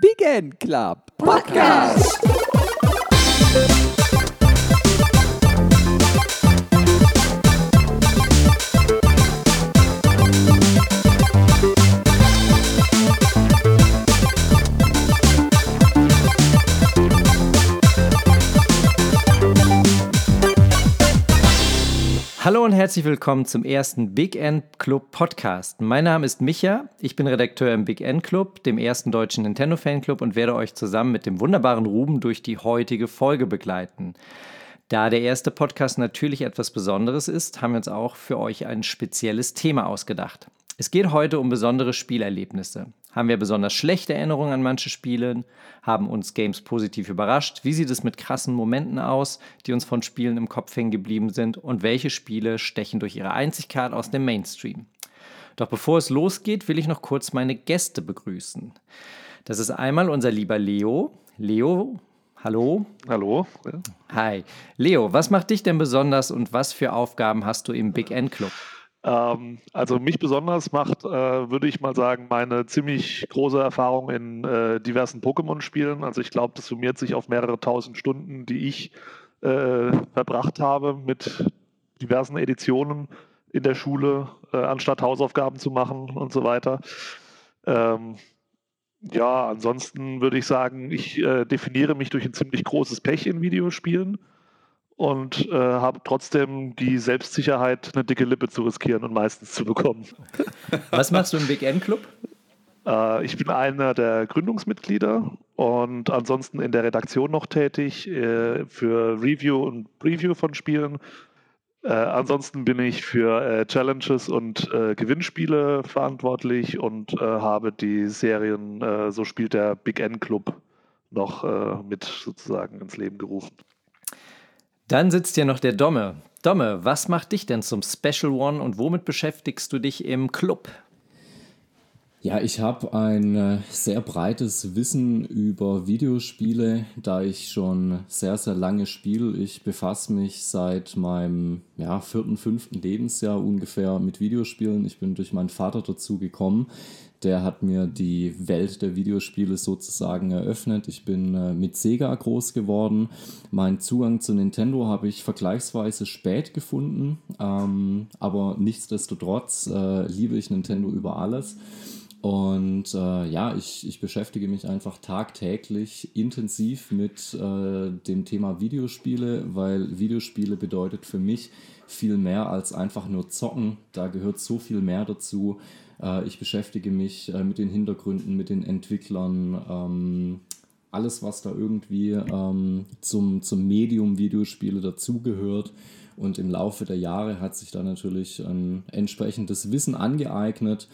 Big End Club Podcast. Hallo und herzlich willkommen zum ersten Big End Club Podcast. Mein Name ist Micha, ich bin Redakteur im Big End Club, dem ersten deutschen Nintendo Fanclub und werde euch zusammen mit dem wunderbaren Ruben durch die heutige Folge begleiten. Da der erste Podcast natürlich etwas Besonderes ist, haben wir uns auch für euch ein spezielles Thema ausgedacht. Es geht heute um besondere Spielerlebnisse. Haben wir besonders schlechte Erinnerungen an manche Spiele? Haben uns Games positiv überrascht? Wie sieht es mit krassen Momenten aus, die uns von Spielen im Kopf hängen geblieben sind? Und welche Spiele stechen durch ihre Einzigkeit aus dem Mainstream? Doch bevor es losgeht, will ich noch kurz meine Gäste begrüßen. Das ist einmal unser lieber Leo. Leo, hallo. Hallo. Hi. Leo, was macht dich denn besonders und was für Aufgaben hast du im Big End Club? Ähm, also mich besonders macht, äh, würde ich mal sagen, meine ziemlich große Erfahrung in äh, diversen Pokémon-Spielen. Also ich glaube, das summiert sich auf mehrere tausend Stunden, die ich äh, verbracht habe mit diversen Editionen in der Schule, äh, anstatt Hausaufgaben zu machen und so weiter. Ähm, ja, ansonsten würde ich sagen, ich äh, definiere mich durch ein ziemlich großes Pech in Videospielen und äh, habe trotzdem die Selbstsicherheit, eine dicke Lippe zu riskieren und meistens zu bekommen. Was machst du im Big N Club? Äh, ich bin einer der Gründungsmitglieder und ansonsten in der Redaktion noch tätig äh, für Review und Preview von Spielen. Äh, ansonsten bin ich für äh, Challenges und äh, Gewinnspiele verantwortlich und habe die Serien So spielt der Big N Club noch mit sozusagen ins Leben gerufen. Dann sitzt hier noch der Domme. Domme, was macht dich denn zum Special One und womit beschäftigst du dich im Club? Ja, ich habe ein äh, sehr breites Wissen über Videospiele, da ich schon sehr, sehr lange spiele. Ich befasse mich seit meinem ja, vierten, fünften Lebensjahr ungefähr mit Videospielen. Ich bin durch meinen Vater dazu gekommen. Der hat mir die Welt der Videospiele sozusagen eröffnet. Ich bin äh, mit Sega groß geworden. Mein Zugang zu Nintendo habe ich vergleichsweise spät gefunden, ähm, aber nichtsdestotrotz äh, liebe ich Nintendo über alles. Und äh, ja, ich, ich beschäftige mich einfach tagtäglich intensiv mit äh, dem Thema Videospiele, weil Videospiele bedeutet für mich viel mehr als einfach nur zocken. Da gehört so viel mehr dazu. Äh, ich beschäftige mich äh, mit den Hintergründen, mit den Entwicklern, ähm, alles, was da irgendwie ähm, zum, zum Medium Videospiele dazugehört. Und im Laufe der Jahre hat sich da natürlich ein entsprechendes Wissen angeeignet.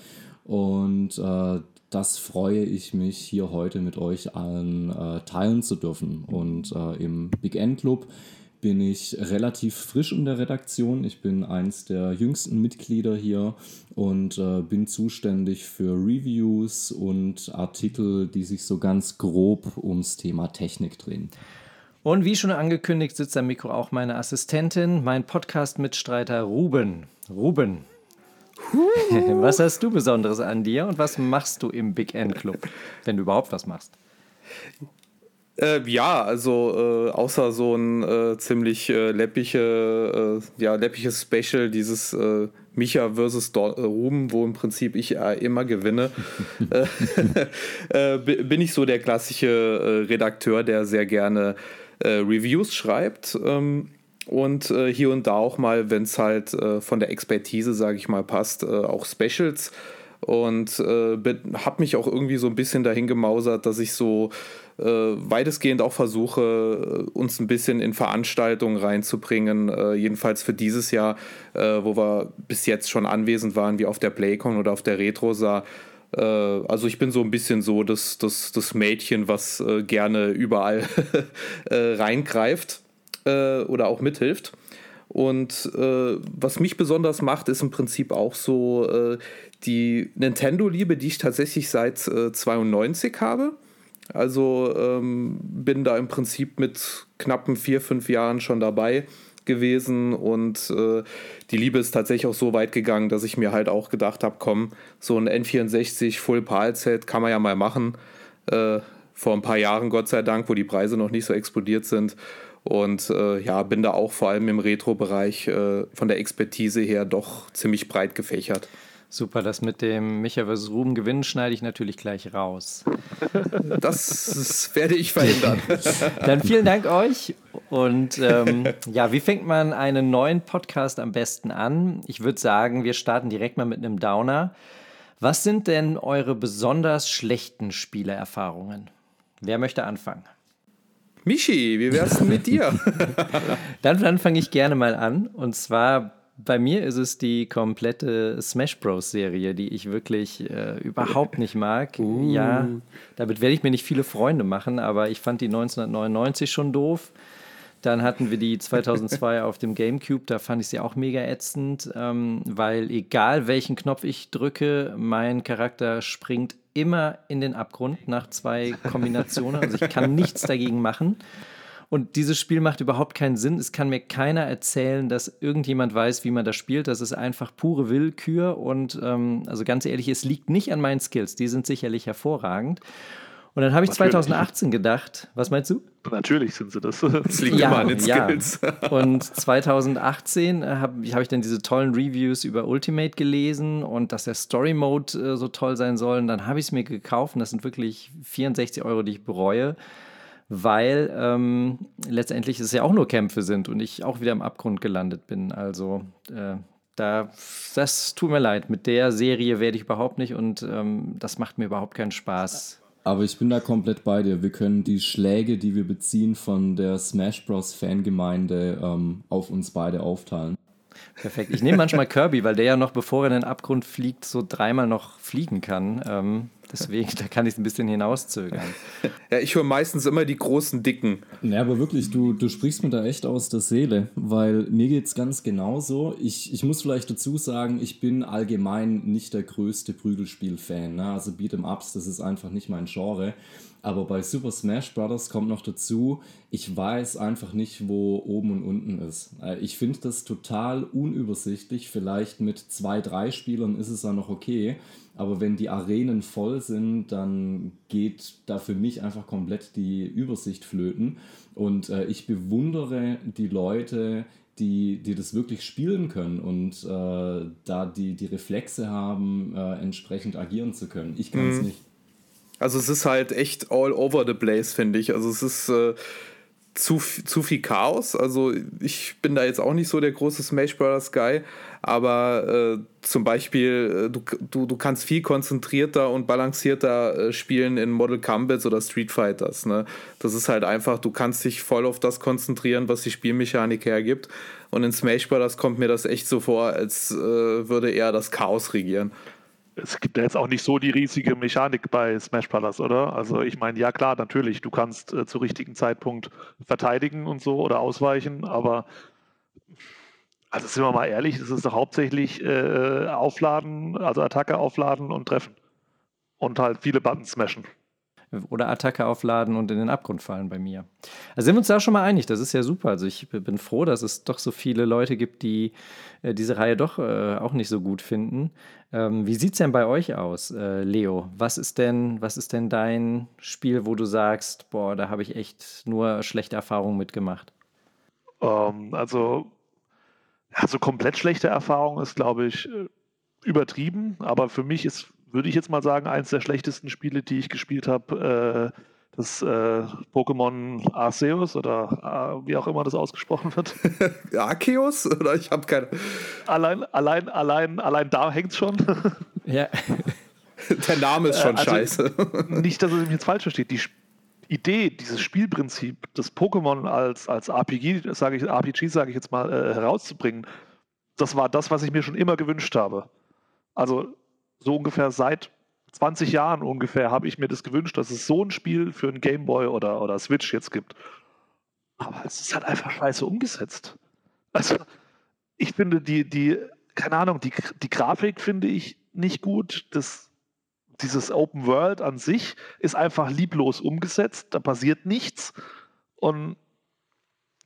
Und äh, das freue ich mich hier heute mit euch allen äh, teilen zu dürfen. Und äh, im Big End Club bin ich relativ frisch in der Redaktion. Ich bin eins der jüngsten Mitglieder hier und äh, bin zuständig für Reviews und Artikel, die sich so ganz grob ums Thema Technik drehen. Und wie schon angekündigt, sitzt am Mikro auch meine Assistentin, mein Podcast-Mitstreiter Ruben. Ruben, was hast du Besonderes an dir und was machst du im Big End Club, wenn du überhaupt was machst? Äh, ja, also äh, außer so ein äh, ziemlich äh, läppige, äh, ja, läppiges Special, dieses äh, Micha versus Do Ruben, wo im Prinzip ich immer gewinne, bin ich so der klassische Redakteur, der sehr gerne Reviews schreibt. Ähm, und hier und da auch mal, wenn es halt von der Expertise, sage ich mal, passt, auch Specials. Und äh, habe mich auch irgendwie so ein bisschen dahin gemausert, dass ich so äh, weitestgehend auch versuche, äh, uns ein bisschen in Veranstaltungen reinzubringen. Äh, jedenfalls für dieses Jahr, äh, wo wir bis jetzt schon anwesend waren, wie auf der Playcon oder auf der Retrosa. Äh, also ich bin so ein bisschen so das, das, das Mädchen, was äh, gerne überall reingreift oder auch mithilft. Und äh, was mich besonders macht, ist im Prinzip auch so äh, die Nintendo-Liebe, die ich tatsächlich seit äh, 92 habe. Also ähm, bin da im Prinzip mit knappen vier, fünf Jahren schon dabei gewesen und äh, die Liebe ist tatsächlich auch so weit gegangen, dass ich mir halt auch gedacht habe, komm, so ein N64 Full PAL Set kann man ja mal machen. Äh, vor ein paar Jahren, Gott sei Dank, wo die Preise noch nicht so explodiert sind. Und äh, ja, bin da auch vor allem im Retro-Bereich äh, von der Expertise her doch ziemlich breit gefächert. Super, das mit dem Micha vs. Ruben gewinnen schneide ich natürlich gleich raus. Das werde ich verhindern. Dann vielen Dank euch. Und ähm, ja, wie fängt man einen neuen Podcast am besten an? Ich würde sagen, wir starten direkt mal mit einem Downer. Was sind denn eure besonders schlechten Spielererfahrungen? Wer möchte anfangen? Michi, wie wär's denn mit dir? dann dann fange ich gerne mal an. Und zwar bei mir ist es die komplette Smash Bros. Serie, die ich wirklich äh, überhaupt nicht mag. Uh. Ja, damit werde ich mir nicht viele Freunde machen, aber ich fand die 1999 schon doof. Dann hatten wir die 2002 auf dem GameCube, da fand ich sie auch mega ätzend, ähm, weil egal welchen Knopf ich drücke, mein Charakter springt immer in den Abgrund nach zwei Kombinationen. Also ich kann nichts dagegen machen. Und dieses Spiel macht überhaupt keinen Sinn. Es kann mir keiner erzählen, dass irgendjemand weiß, wie man das spielt. Das ist einfach pure Willkür. Und ähm, also ganz ehrlich, es liegt nicht an meinen Skills. Die sind sicherlich hervorragend. Und dann habe ich Natürlich. 2018 gedacht, was meinst du? Natürlich sind sie das. Es liegt ja, immer an den Skills. Ja. Und 2018 habe hab ich dann diese tollen Reviews über Ultimate gelesen und dass der Story Mode äh, so toll sein soll. Und dann habe ich es mir gekauft und das sind wirklich 64 Euro, die ich bereue weil ähm, letztendlich es ja auch nur Kämpfe sind und ich auch wieder im Abgrund gelandet bin. Also äh, da, das tut mir leid. Mit der Serie werde ich überhaupt nicht und ähm, das macht mir überhaupt keinen Spaß. Aber ich bin da komplett bei dir. Wir können die Schläge, die wir beziehen von der Smash Bros. Fangemeinde, ähm, auf uns beide aufteilen. Perfekt. Ich nehme manchmal Kirby, weil der ja noch, bevor er in den Abgrund fliegt, so dreimal noch fliegen kann. Ähm, deswegen, da kann ich es ein bisschen hinauszögern. Ja, ich höre meistens immer die großen Dicken. Ja, aber wirklich, du, du sprichst mir da echt aus der Seele, weil mir geht es ganz genauso. Ich, ich muss vielleicht dazu sagen, ich bin allgemein nicht der größte Prügelspiel-Fan. Ne? Also Beat'em Ups, das ist einfach nicht mein Genre. Aber bei Super Smash Bros. kommt noch dazu, ich weiß einfach nicht, wo oben und unten ist. Äh, ich finde das total unübersichtlich. Vielleicht mit zwei, drei Spielern ist es ja noch okay. Aber wenn die Arenen voll sind, dann geht da für mich einfach komplett die Übersicht flöten. Und äh, ich bewundere die Leute, die, die das wirklich spielen können und äh, da die, die Reflexe haben, äh, entsprechend agieren zu können. Ich kann es mhm. nicht. Also es ist halt echt all over the place, finde ich. Also es ist äh, zu, zu viel Chaos. Also ich bin da jetzt auch nicht so der große Smash Bros. Guy, aber äh, zum Beispiel, äh, du, du, du kannst viel konzentrierter und balancierter äh, spielen in Model Combats oder Street Fighters. Ne? Das ist halt einfach, du kannst dich voll auf das konzentrieren, was die Spielmechanik hergibt. Und in Smash Bros. kommt mir das echt so vor, als äh, würde eher das Chaos regieren es gibt ja jetzt auch nicht so die riesige Mechanik bei Smash Brothers, oder? Also ich meine, ja klar, natürlich, du kannst äh, zu richtigen Zeitpunkt verteidigen und so oder ausweichen, aber also sind wir mal ehrlich, es ist doch hauptsächlich äh, aufladen, also Attacke aufladen und treffen. Und halt viele Buttons smashen oder Attacke aufladen und in den Abgrund fallen bei mir. Also sind wir uns da schon mal einig, das ist ja super. Also ich bin froh, dass es doch so viele Leute gibt, die äh, diese Reihe doch äh, auch nicht so gut finden. Ähm, wie sieht es denn bei euch aus, äh, Leo? Was ist denn, was ist denn dein Spiel, wo du sagst, boah, da habe ich echt nur schlechte Erfahrungen mitgemacht? Ähm, also, also komplett schlechte Erfahrung ist, glaube ich, äh, übertrieben, aber für mich ist würde ich jetzt mal sagen, eines der schlechtesten Spiele, die ich gespielt habe. Äh, das äh, Pokémon Arceus oder äh, wie auch immer das ausgesprochen wird. Arceus? Oder ich habe keine. Allein, allein, allein, allein da hängt es schon. ja. Der Name ist schon also, scheiße. Nicht, dass es mich jetzt falsch versteht. Die Idee, dieses Spielprinzip, das Pokémon als, als RPG, sage ich, RPG, sage ich jetzt mal, äh, herauszubringen, das war das, was ich mir schon immer gewünscht habe. Also so ungefähr seit 20 Jahren ungefähr habe ich mir das gewünscht, dass es so ein Spiel für einen Gameboy oder, oder Switch jetzt gibt. Aber es ist halt einfach scheiße umgesetzt. Also, ich finde die, die, keine Ahnung, die, die Grafik finde ich nicht gut. Das, dieses Open World an sich ist einfach lieblos umgesetzt. Da passiert nichts. Und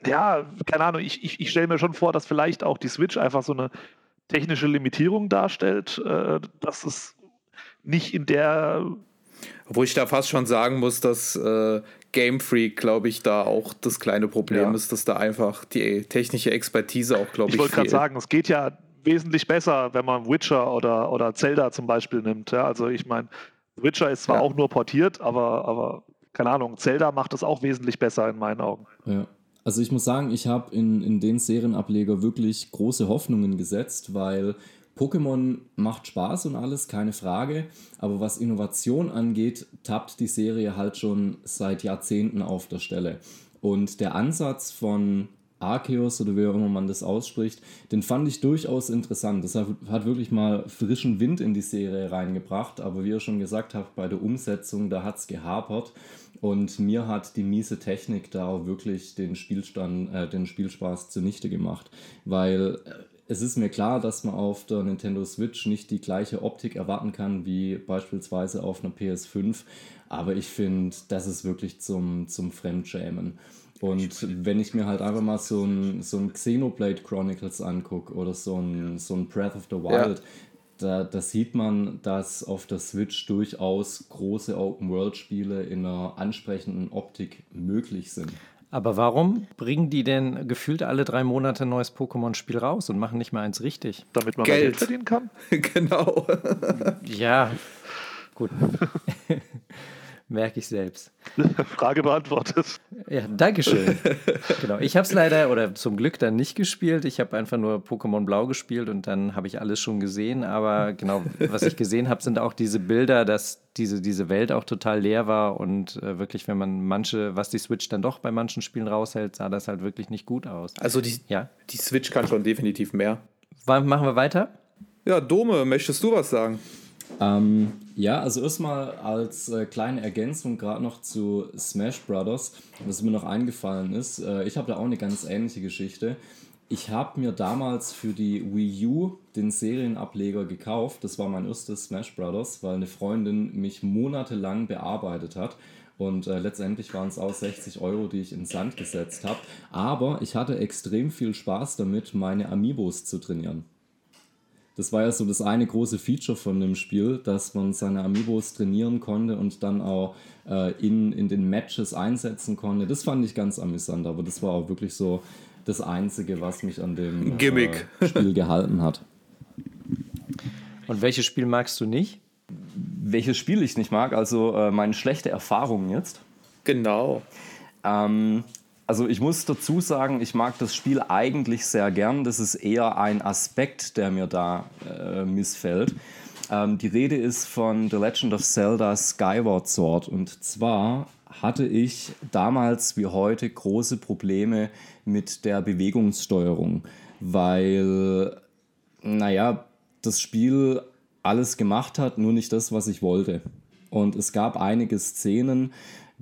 ja, keine Ahnung, ich, ich, ich stelle mir schon vor, dass vielleicht auch die Switch einfach so eine technische Limitierung darstellt, äh, dass es nicht in der Wo ich da fast schon sagen muss, dass äh, Game Freak, glaube ich, da auch das kleine Problem ja. ist, dass da einfach die technische Expertise auch, glaube ich, Ich wollte gerade sagen, es geht ja wesentlich besser, wenn man Witcher oder, oder Zelda zum Beispiel nimmt. Ja? Also ich meine, Witcher ist zwar ja. auch nur portiert, aber, aber keine Ahnung, Zelda macht das auch wesentlich besser in meinen Augen. Ja. Also ich muss sagen, ich habe in, in den Serienableger wirklich große Hoffnungen gesetzt, weil Pokémon macht Spaß und alles, keine Frage. Aber was Innovation angeht, tappt die Serie halt schon seit Jahrzehnten auf der Stelle. Und der Ansatz von Arceus oder wie auch immer man das ausspricht, den fand ich durchaus interessant. Das hat wirklich mal frischen Wind in die Serie reingebracht. Aber wie ihr schon gesagt habt, bei der Umsetzung, da hat es gehapert. Und mir hat die miese Technik da auch wirklich den Spielstand, äh, den Spielspaß zunichte gemacht. Weil äh, es ist mir klar, dass man auf der Nintendo Switch nicht die gleiche Optik erwarten kann wie beispielsweise auf einer PS5. Aber ich finde, das ist wirklich zum, zum Fremdschämen. Und wenn ich mir halt einfach mal so ein, so ein Xenoblade Chronicles angucke oder so ein, so ein Breath of the Wild, ja. Da, da sieht man, dass auf der Switch durchaus große Open-World-Spiele in einer ansprechenden Optik möglich sind. Aber warum bringen die denn gefühlt alle drei Monate ein neues Pokémon-Spiel raus und machen nicht mal eins richtig? Damit man Geld, Geld verdienen kann? genau. ja, gut. Merke ich selbst. Frage beantwortet. Ja, Dankeschön. genau. Ich habe es leider oder zum Glück dann nicht gespielt. Ich habe einfach nur Pokémon Blau gespielt und dann habe ich alles schon gesehen. Aber genau, was ich gesehen habe, sind auch diese Bilder, dass diese, diese Welt auch total leer war und äh, wirklich, wenn man manche, was die Switch dann doch bei manchen Spielen raushält, sah das halt wirklich nicht gut aus. Also die, ja? die Switch kann schon definitiv mehr. Machen wir weiter? Ja, Dome, möchtest du was sagen? Ähm, ja, also erstmal als äh, kleine Ergänzung gerade noch zu Smash Brothers, was mir noch eingefallen ist. Äh, ich habe da auch eine ganz ähnliche Geschichte. Ich habe mir damals für die Wii U den Serienableger gekauft. Das war mein erstes Smash Brothers, weil eine Freundin mich monatelang bearbeitet hat. Und äh, letztendlich waren es auch 60 Euro, die ich in Sand gesetzt habe. Aber ich hatte extrem viel Spaß damit, meine Amiibos zu trainieren. Das war ja so das eine große Feature von dem Spiel, dass man seine Amiibos trainieren konnte und dann auch äh, in, in den Matches einsetzen konnte. Das fand ich ganz amüsant, aber das war auch wirklich so das Einzige, was mich an dem Gimmick. Äh, Spiel gehalten hat. Und welches Spiel magst du nicht? Welches Spiel ich nicht mag? Also äh, meine schlechte Erfahrung jetzt. Genau. Ähm, also ich muss dazu sagen, ich mag das Spiel eigentlich sehr gern. Das ist eher ein Aspekt, der mir da äh, missfällt. Ähm, die Rede ist von The Legend of Zelda Skyward Sword. Und zwar hatte ich damals wie heute große Probleme mit der Bewegungssteuerung, weil, naja, das Spiel alles gemacht hat, nur nicht das, was ich wollte. Und es gab einige Szenen,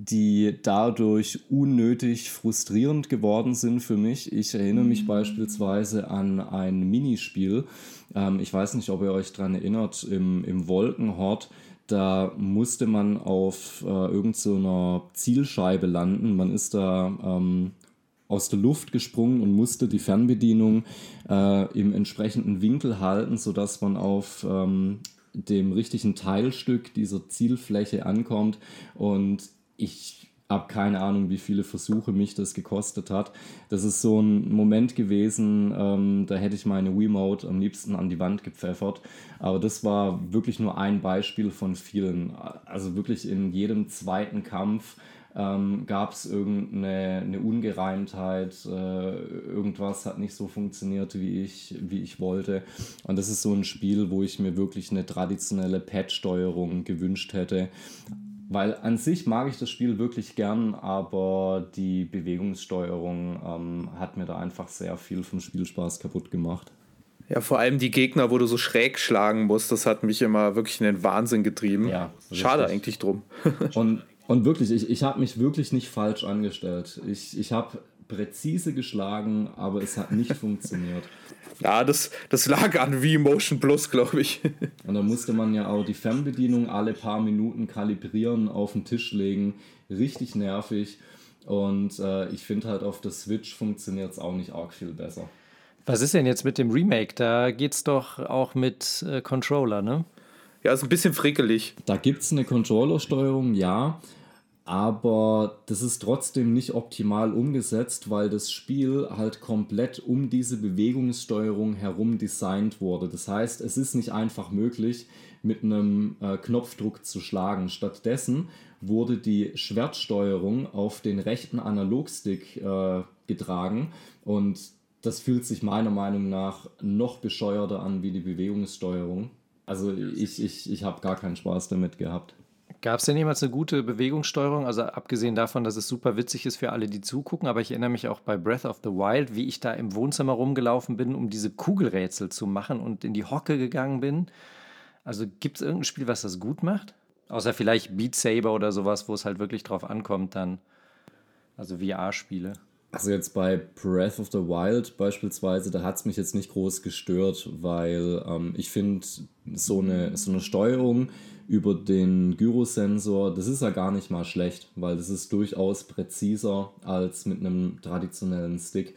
die dadurch unnötig frustrierend geworden sind für mich. Ich erinnere mich beispielsweise an ein Minispiel. Ähm, ich weiß nicht, ob ihr euch daran erinnert, im, im Wolkenhort. Da musste man auf äh, irgendeiner so Zielscheibe landen. Man ist da ähm, aus der Luft gesprungen und musste die Fernbedienung äh, im entsprechenden Winkel halten, sodass man auf ähm, dem richtigen Teilstück dieser Zielfläche ankommt. Und ich habe keine Ahnung, wie viele Versuche mich das gekostet hat. Das ist so ein Moment gewesen, ähm, da hätte ich meine Wiimote am liebsten an die Wand gepfeffert. Aber das war wirklich nur ein Beispiel von vielen. Also wirklich in jedem zweiten Kampf ähm, gab es irgendeine eine Ungereimtheit, äh, irgendwas hat nicht so funktioniert, wie ich, wie ich wollte. Und das ist so ein Spiel, wo ich mir wirklich eine traditionelle Pad-Steuerung gewünscht hätte. Weil an sich mag ich das Spiel wirklich gern, aber die Bewegungssteuerung ähm, hat mir da einfach sehr viel vom Spielspaß kaputt gemacht. Ja, vor allem die Gegner, wo du so schräg schlagen musst, das hat mich immer wirklich in den Wahnsinn getrieben. Ja, Schade eigentlich drum. und, und wirklich, ich, ich habe mich wirklich nicht falsch angestellt. Ich, ich habe präzise geschlagen, aber es hat nicht funktioniert. Ja, das, das lag an V-Motion Plus, glaube ich. Und da musste man ja auch die Fernbedienung alle paar Minuten kalibrieren, auf den Tisch legen. Richtig nervig. Und äh, ich finde halt auf der Switch funktioniert es auch nicht arg viel besser. Was ist denn jetzt mit dem Remake? Da geht es doch auch mit äh, Controller, ne? ja, ist ein bisschen frickelig. Da gibt es eine Controllersteuerung, ja. Aber das ist trotzdem nicht optimal umgesetzt, weil das Spiel halt komplett um diese Bewegungssteuerung herum designt wurde. Das heißt, es ist nicht einfach möglich, mit einem äh, Knopfdruck zu schlagen. Stattdessen wurde die Schwertsteuerung auf den rechten Analogstick äh, getragen und das fühlt sich meiner Meinung nach noch bescheuerter an wie die Bewegungssteuerung. Also ich, ich, ich habe gar keinen Spaß damit gehabt. Gab es denn jemals eine gute Bewegungssteuerung? Also abgesehen davon, dass es super witzig ist für alle, die zugucken, aber ich erinnere mich auch bei Breath of the Wild, wie ich da im Wohnzimmer rumgelaufen bin, um diese Kugelrätsel zu machen und in die Hocke gegangen bin. Also gibt es irgendein Spiel, was das gut macht? Außer vielleicht Beat Saber oder sowas, wo es halt wirklich drauf ankommt dann. Also VR-Spiele. Also jetzt bei Breath of the Wild beispielsweise, da hat es mich jetzt nicht groß gestört, weil ähm, ich finde so eine, so eine Steuerung über den Gyrosensor, das ist ja gar nicht mal schlecht, weil das ist durchaus präziser als mit einem traditionellen Stick.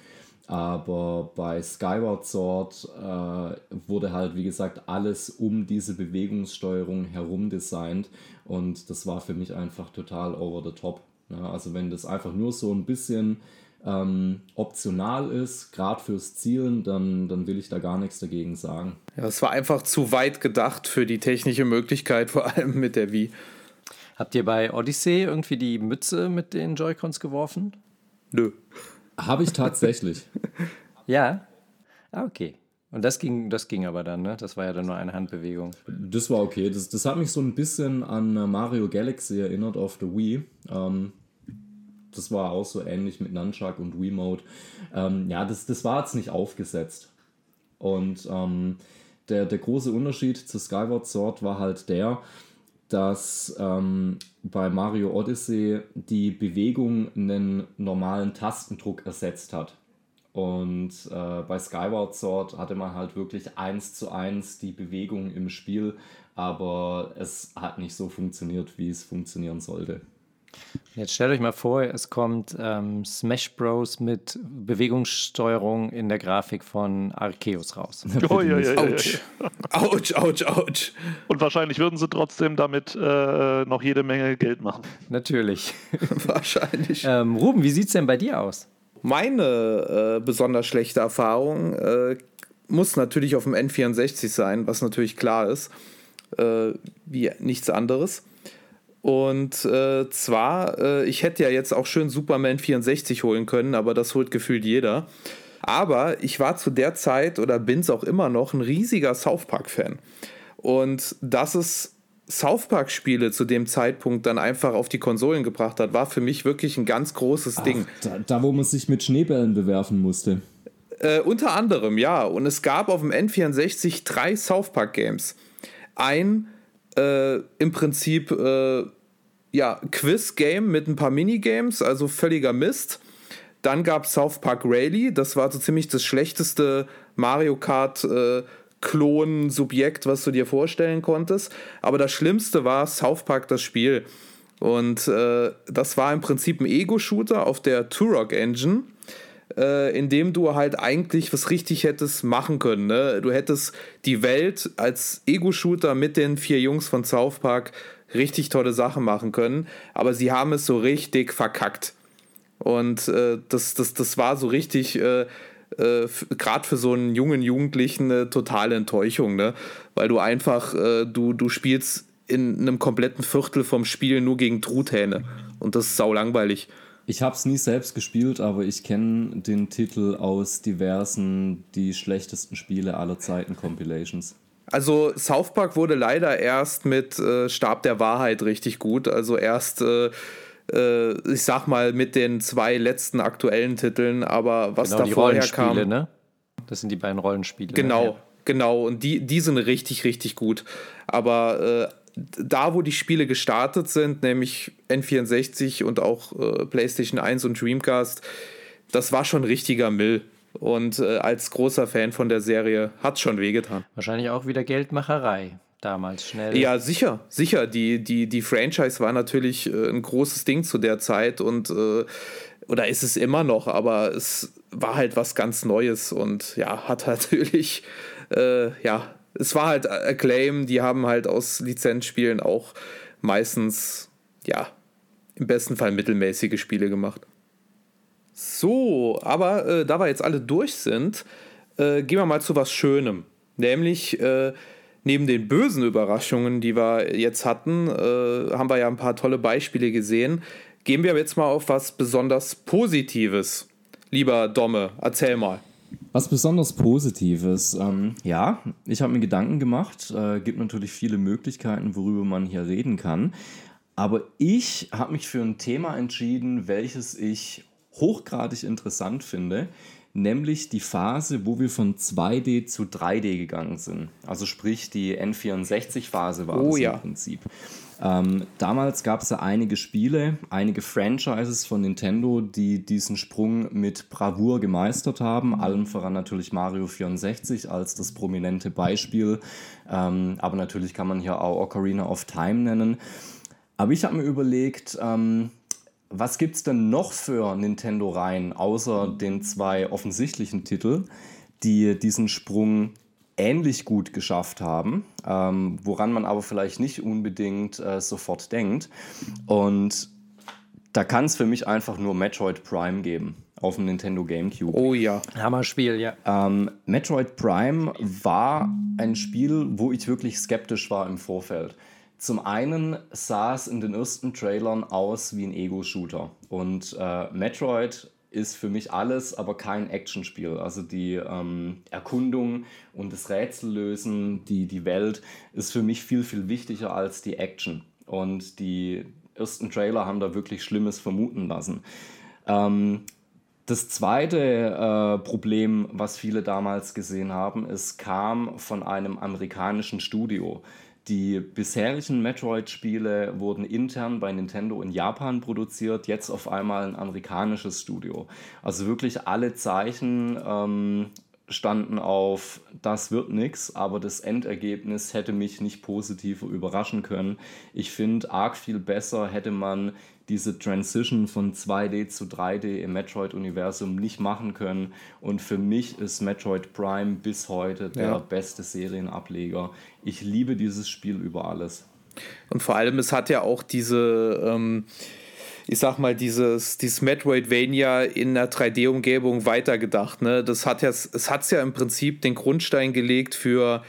Aber bei Skyward Sword äh, wurde halt, wie gesagt, alles um diese Bewegungssteuerung herum designt und das war für mich einfach total over the top. Ja, also wenn das einfach nur so ein bisschen ähm, optional ist, gerade fürs Zielen, dann, dann will ich da gar nichts dagegen sagen. Ja, es war einfach zu weit gedacht für die technische Möglichkeit, vor allem mit der Wii. Habt ihr bei Odyssey irgendwie die Mütze mit den Joy-Cons geworfen? Nö. Habe ich tatsächlich. ja. Ah, okay. Und das ging, das ging aber dann, ne? Das war ja dann nur eine Handbewegung. Das war okay. Das, das hat mich so ein bisschen an Mario Galaxy erinnert auf der Wii. Ähm, das war auch so ähnlich mit Nunchuck und Wiimote. Ähm, ja, das, das war jetzt nicht aufgesetzt. Und ähm, der, der große Unterschied zu Skyward Sword war halt der, dass ähm, bei Mario Odyssey die Bewegung einen normalen Tastendruck ersetzt hat. Und äh, bei Skyward Sword hatte man halt wirklich eins zu eins die Bewegung im Spiel, aber es hat nicht so funktioniert, wie es funktionieren sollte. Jetzt stellt euch mal vor, es kommt ähm, Smash Bros. mit Bewegungssteuerung in der Grafik von Arceus raus. Oh, ja, ja, Autsch. Autsch, Autsch, Autsch. Und wahrscheinlich würden sie trotzdem damit äh, noch jede Menge Geld machen. Natürlich. Wahrscheinlich. ähm, Ruben, wie sieht es denn bei dir aus? Meine äh, besonders schlechte Erfahrung äh, muss natürlich auf dem N64 sein, was natürlich klar ist, äh, wie nichts anderes. Und äh, zwar, äh, ich hätte ja jetzt auch schön Superman 64 holen können, aber das holt gefühlt jeder. Aber ich war zu der Zeit oder bin es auch immer noch ein riesiger South Park-Fan. Und dass es South Park-Spiele zu dem Zeitpunkt dann einfach auf die Konsolen gebracht hat, war für mich wirklich ein ganz großes Ach, Ding. Da, da, wo man sich mit Schneebällen bewerfen musste. Äh, unter anderem, ja. Und es gab auf dem N64 drei South Park-Games. Ein äh, im Prinzip äh, ja, Quiz-Game mit ein paar Minigames, also völliger Mist. Dann gab es South Park Rayleigh, das war so ziemlich das schlechteste Mario Kart äh, Klon-Subjekt, was du dir vorstellen konntest. Aber das Schlimmste war South Park das Spiel. Und äh, das war im Prinzip ein Ego-Shooter auf der Turok Engine, äh, in dem du halt eigentlich was richtig hättest machen können. Ne? Du hättest die Welt als Ego-Shooter mit den vier Jungs von South Park richtig tolle Sachen machen können, aber sie haben es so richtig verkackt. Und äh, das, das, das war so richtig, äh, äh, gerade für so einen jungen Jugendlichen, eine totale Enttäuschung, ne? Weil du einfach, äh, du, du spielst in einem kompletten Viertel vom Spiel nur gegen Truthähne. Und das ist sau langweilig. Ich habe es nie selbst gespielt, aber ich kenne den Titel aus diversen die schlechtesten Spiele aller Zeiten Compilations. Also South Park wurde leider erst mit äh, Stab der Wahrheit richtig gut. Also erst, äh, äh, ich sag mal, mit den zwei letzten aktuellen Titeln, aber was genau, da vorher kam. Ne? Das sind die beiden Rollenspiele. Genau, ne? genau. Und die, die sind richtig, richtig gut. Aber äh, da, wo die Spiele gestartet sind, nämlich N64 und auch äh, PlayStation 1 und Dreamcast, das war schon richtiger Müll. Und äh, als großer Fan von der Serie hat es schon wehgetan. Wahrscheinlich auch wieder Geldmacherei damals schnell. Ja, sicher, sicher. Die, die, die Franchise war natürlich äh, ein großes Ding zu der Zeit und äh, oder ist es immer noch, aber es war halt was ganz Neues und ja, hat natürlich äh, ja es war halt Acclaim, die haben halt aus Lizenzspielen auch meistens, ja, im besten Fall mittelmäßige Spiele gemacht. So, aber äh, da wir jetzt alle durch sind, äh, gehen wir mal zu was Schönem. Nämlich äh, neben den bösen Überraschungen, die wir jetzt hatten, äh, haben wir ja ein paar tolle Beispiele gesehen. Gehen wir jetzt mal auf was besonders Positives. Lieber Domme, erzähl mal. Was besonders Positives. Ähm, ja, ich habe mir Gedanken gemacht. Äh, gibt natürlich viele Möglichkeiten, worüber man hier reden kann. Aber ich habe mich für ein Thema entschieden, welches ich hochgradig interessant finde, nämlich die Phase, wo wir von 2D zu 3D gegangen sind. Also sprich die N64-Phase war oh, das ja. im Prinzip. Ähm, damals gab es ja einige Spiele, einige Franchises von Nintendo, die diesen Sprung mit Bravour gemeistert haben. Allen voran natürlich Mario 64 als das prominente Beispiel. Ähm, aber natürlich kann man hier auch Ocarina of Time nennen. Aber ich habe mir überlegt, ähm, was gibt es denn noch für Nintendo-Reihen, außer den zwei offensichtlichen Titeln, die diesen Sprung ähnlich gut geschafft haben, ähm, woran man aber vielleicht nicht unbedingt äh, sofort denkt. Und da kann es für mich einfach nur Metroid Prime geben auf dem Nintendo GameCube. Oh ja. Hammerspiel, ja. Ähm, Metroid Prime war ein Spiel, wo ich wirklich skeptisch war im Vorfeld. Zum einen sah es in den ersten Trailern aus wie ein Ego-Shooter. Und äh, Metroid ist für mich alles, aber kein Actionspiel. Also die ähm, Erkundung und das Rätsellösen, die, die Welt ist für mich viel, viel wichtiger als die Action. Und die ersten Trailer haben da wirklich Schlimmes vermuten lassen. Ähm, das zweite äh, Problem, was viele damals gesehen haben, es kam von einem amerikanischen Studio. Die bisherigen Metroid-Spiele wurden intern bei Nintendo in Japan produziert, jetzt auf einmal ein amerikanisches Studio. Also wirklich alle Zeichen ähm, standen auf, das wird nichts, aber das Endergebnis hätte mich nicht positiver überraschen können. Ich finde, arg viel besser hätte man diese Transition von 2D zu 3D im Metroid-Universum nicht machen können. Und für mich ist Metroid Prime bis heute der Ja. beste Serienableger. Ich liebe dieses Spiel über alles. Und vor allem, es hat ja auch diese, ähm, ich sag mal, dieses, dieses Metroidvania in einer 3D-Umgebung weitergedacht. Ne? Das hat ja, es hat ja im Prinzip den Grundstein gelegt für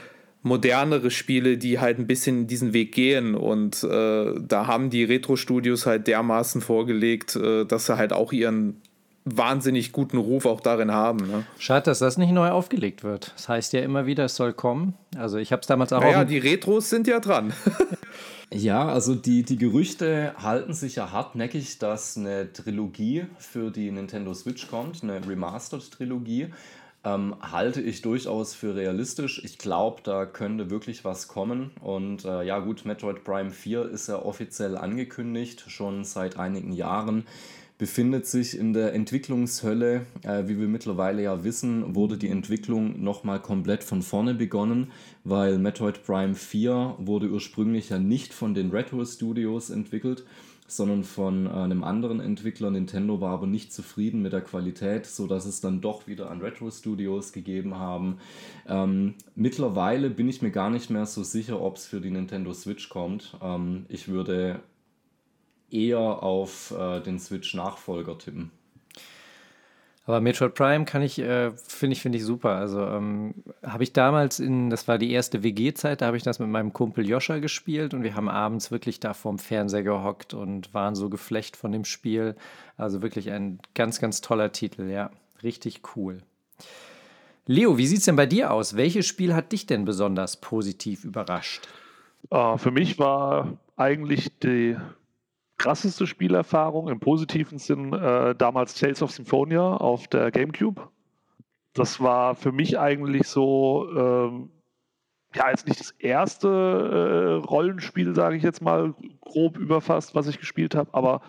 modernere Spiele, die halt ein bisschen diesen Weg gehen. Und äh, da haben die Retro-Studios halt dermaßen vorgelegt, äh, dass sie halt auch ihren wahnsinnig guten Ruf auch darin haben. Ne? Schade, dass das nicht neu aufgelegt wird. Das heißt ja immer wieder, es soll kommen. Also ich habe es damals auch Naja, auf die Retros sind ja dran. Ja, also die, die Gerüchte halten sich ja hartnäckig, dass eine Trilogie für die Nintendo Switch kommt, eine Remastered-Trilogie. Ähm, halte ich durchaus für realistisch. Ich glaube, da könnte wirklich was kommen. Und äh, ja gut, Metroid Prime 4 ist ja offiziell angekündigt, schon seit einigen Jahren. Befindet sich in der Entwicklungshölle. Äh, wie wir mittlerweile ja wissen, wurde die Entwicklung nochmal komplett von vorne begonnen, weil Metroid Prime 4 wurde ursprünglich ja nicht von den Retro Studios entwickelt, sondern von äh, einem anderen Entwickler. Nintendo war aber nicht zufrieden mit der Qualität, sodass es dann doch wieder an Retro Studios gegeben haben. Ähm, mittlerweile bin ich mir gar nicht mehr so sicher, ob es für die Nintendo Switch kommt. Ähm, ich würde eher auf äh, den Switch-Nachfolger tippen. Aber Metroid Prime kann ich, äh, finde ich, finde ich super. Also ähm, habe ich damals in, das war die erste WG-Zeit, da habe ich das mit meinem Kumpel Joscha gespielt und wir haben abends wirklich da vorm Fernseher gehockt und waren so geflecht von dem Spiel. Also wirklich ein ganz, ganz toller Titel, ja. Richtig cool. Leo, wie sieht es denn bei dir aus? Welches Spiel hat dich denn besonders positiv überrascht? Äh, für mich war eigentlich die krasseste Spielerfahrung im positiven Sinn äh, damals Tales of Symphonia auf der GameCube. Das war für mich eigentlich so, ähm, ja, jetzt nicht das erste äh, Rollenspiel, sage ich jetzt mal, grob überfasst, was ich gespielt habe, aber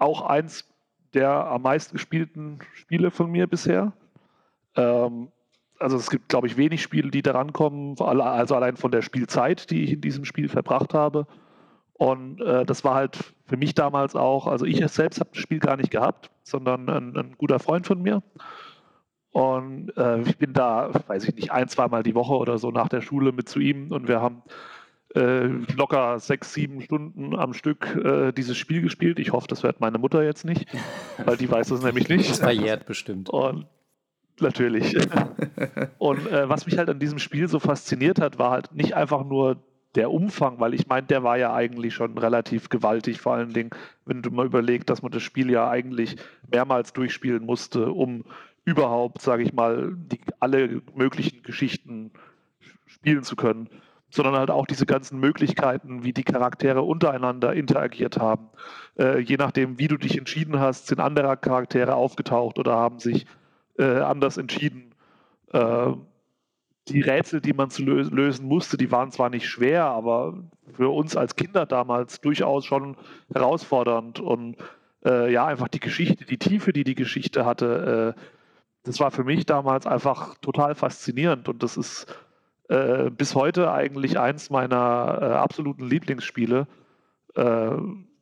auch eins der am meisten gespielten Spiele von mir bisher. Ähm, also es gibt, glaube ich, wenig Spiele, die daran kommen, also allein von der Spielzeit, die ich in diesem Spiel verbracht habe. Und äh, das war halt für mich damals auch, also ich selbst habe das Spiel gar nicht gehabt, sondern ein, ein guter Freund von mir. Und äh, ich bin da, weiß ich nicht, ein, zweimal die Woche oder so nach der Schule mit zu ihm und wir haben äh, locker sechs, sieben Stunden am Stück äh, dieses Spiel gespielt. Ich hoffe, das hört meine Mutter jetzt nicht, weil die weiß es nämlich nicht. Das verjährt bestimmt. Und natürlich. und äh, was mich halt an diesem Spiel so fasziniert hat, war halt nicht einfach nur der Umfang, weil ich meine, der war ja eigentlich schon relativ gewaltig, vor allen Dingen, wenn du mal überlegst, dass man das Spiel ja eigentlich mehrmals durchspielen musste, um überhaupt, sage ich mal, die, alle möglichen Geschichten spielen zu können sondern halt auch diese ganzen Möglichkeiten, wie die Charaktere untereinander interagiert haben. Äh, je nachdem, wie du dich entschieden hast, sind andere Charaktere aufgetaucht oder haben sich äh, anders entschieden. Äh, die Rätsel, die man zu lö lösen musste, die waren zwar nicht schwer, aber für uns als Kinder damals durchaus schon herausfordernd. Und äh, ja, einfach die Geschichte, die Tiefe, die die Geschichte hatte, äh, das war für mich damals einfach total faszinierend. Und das ist äh, bis heute eigentlich eins meiner äh, absoluten Lieblingsspiele. Äh,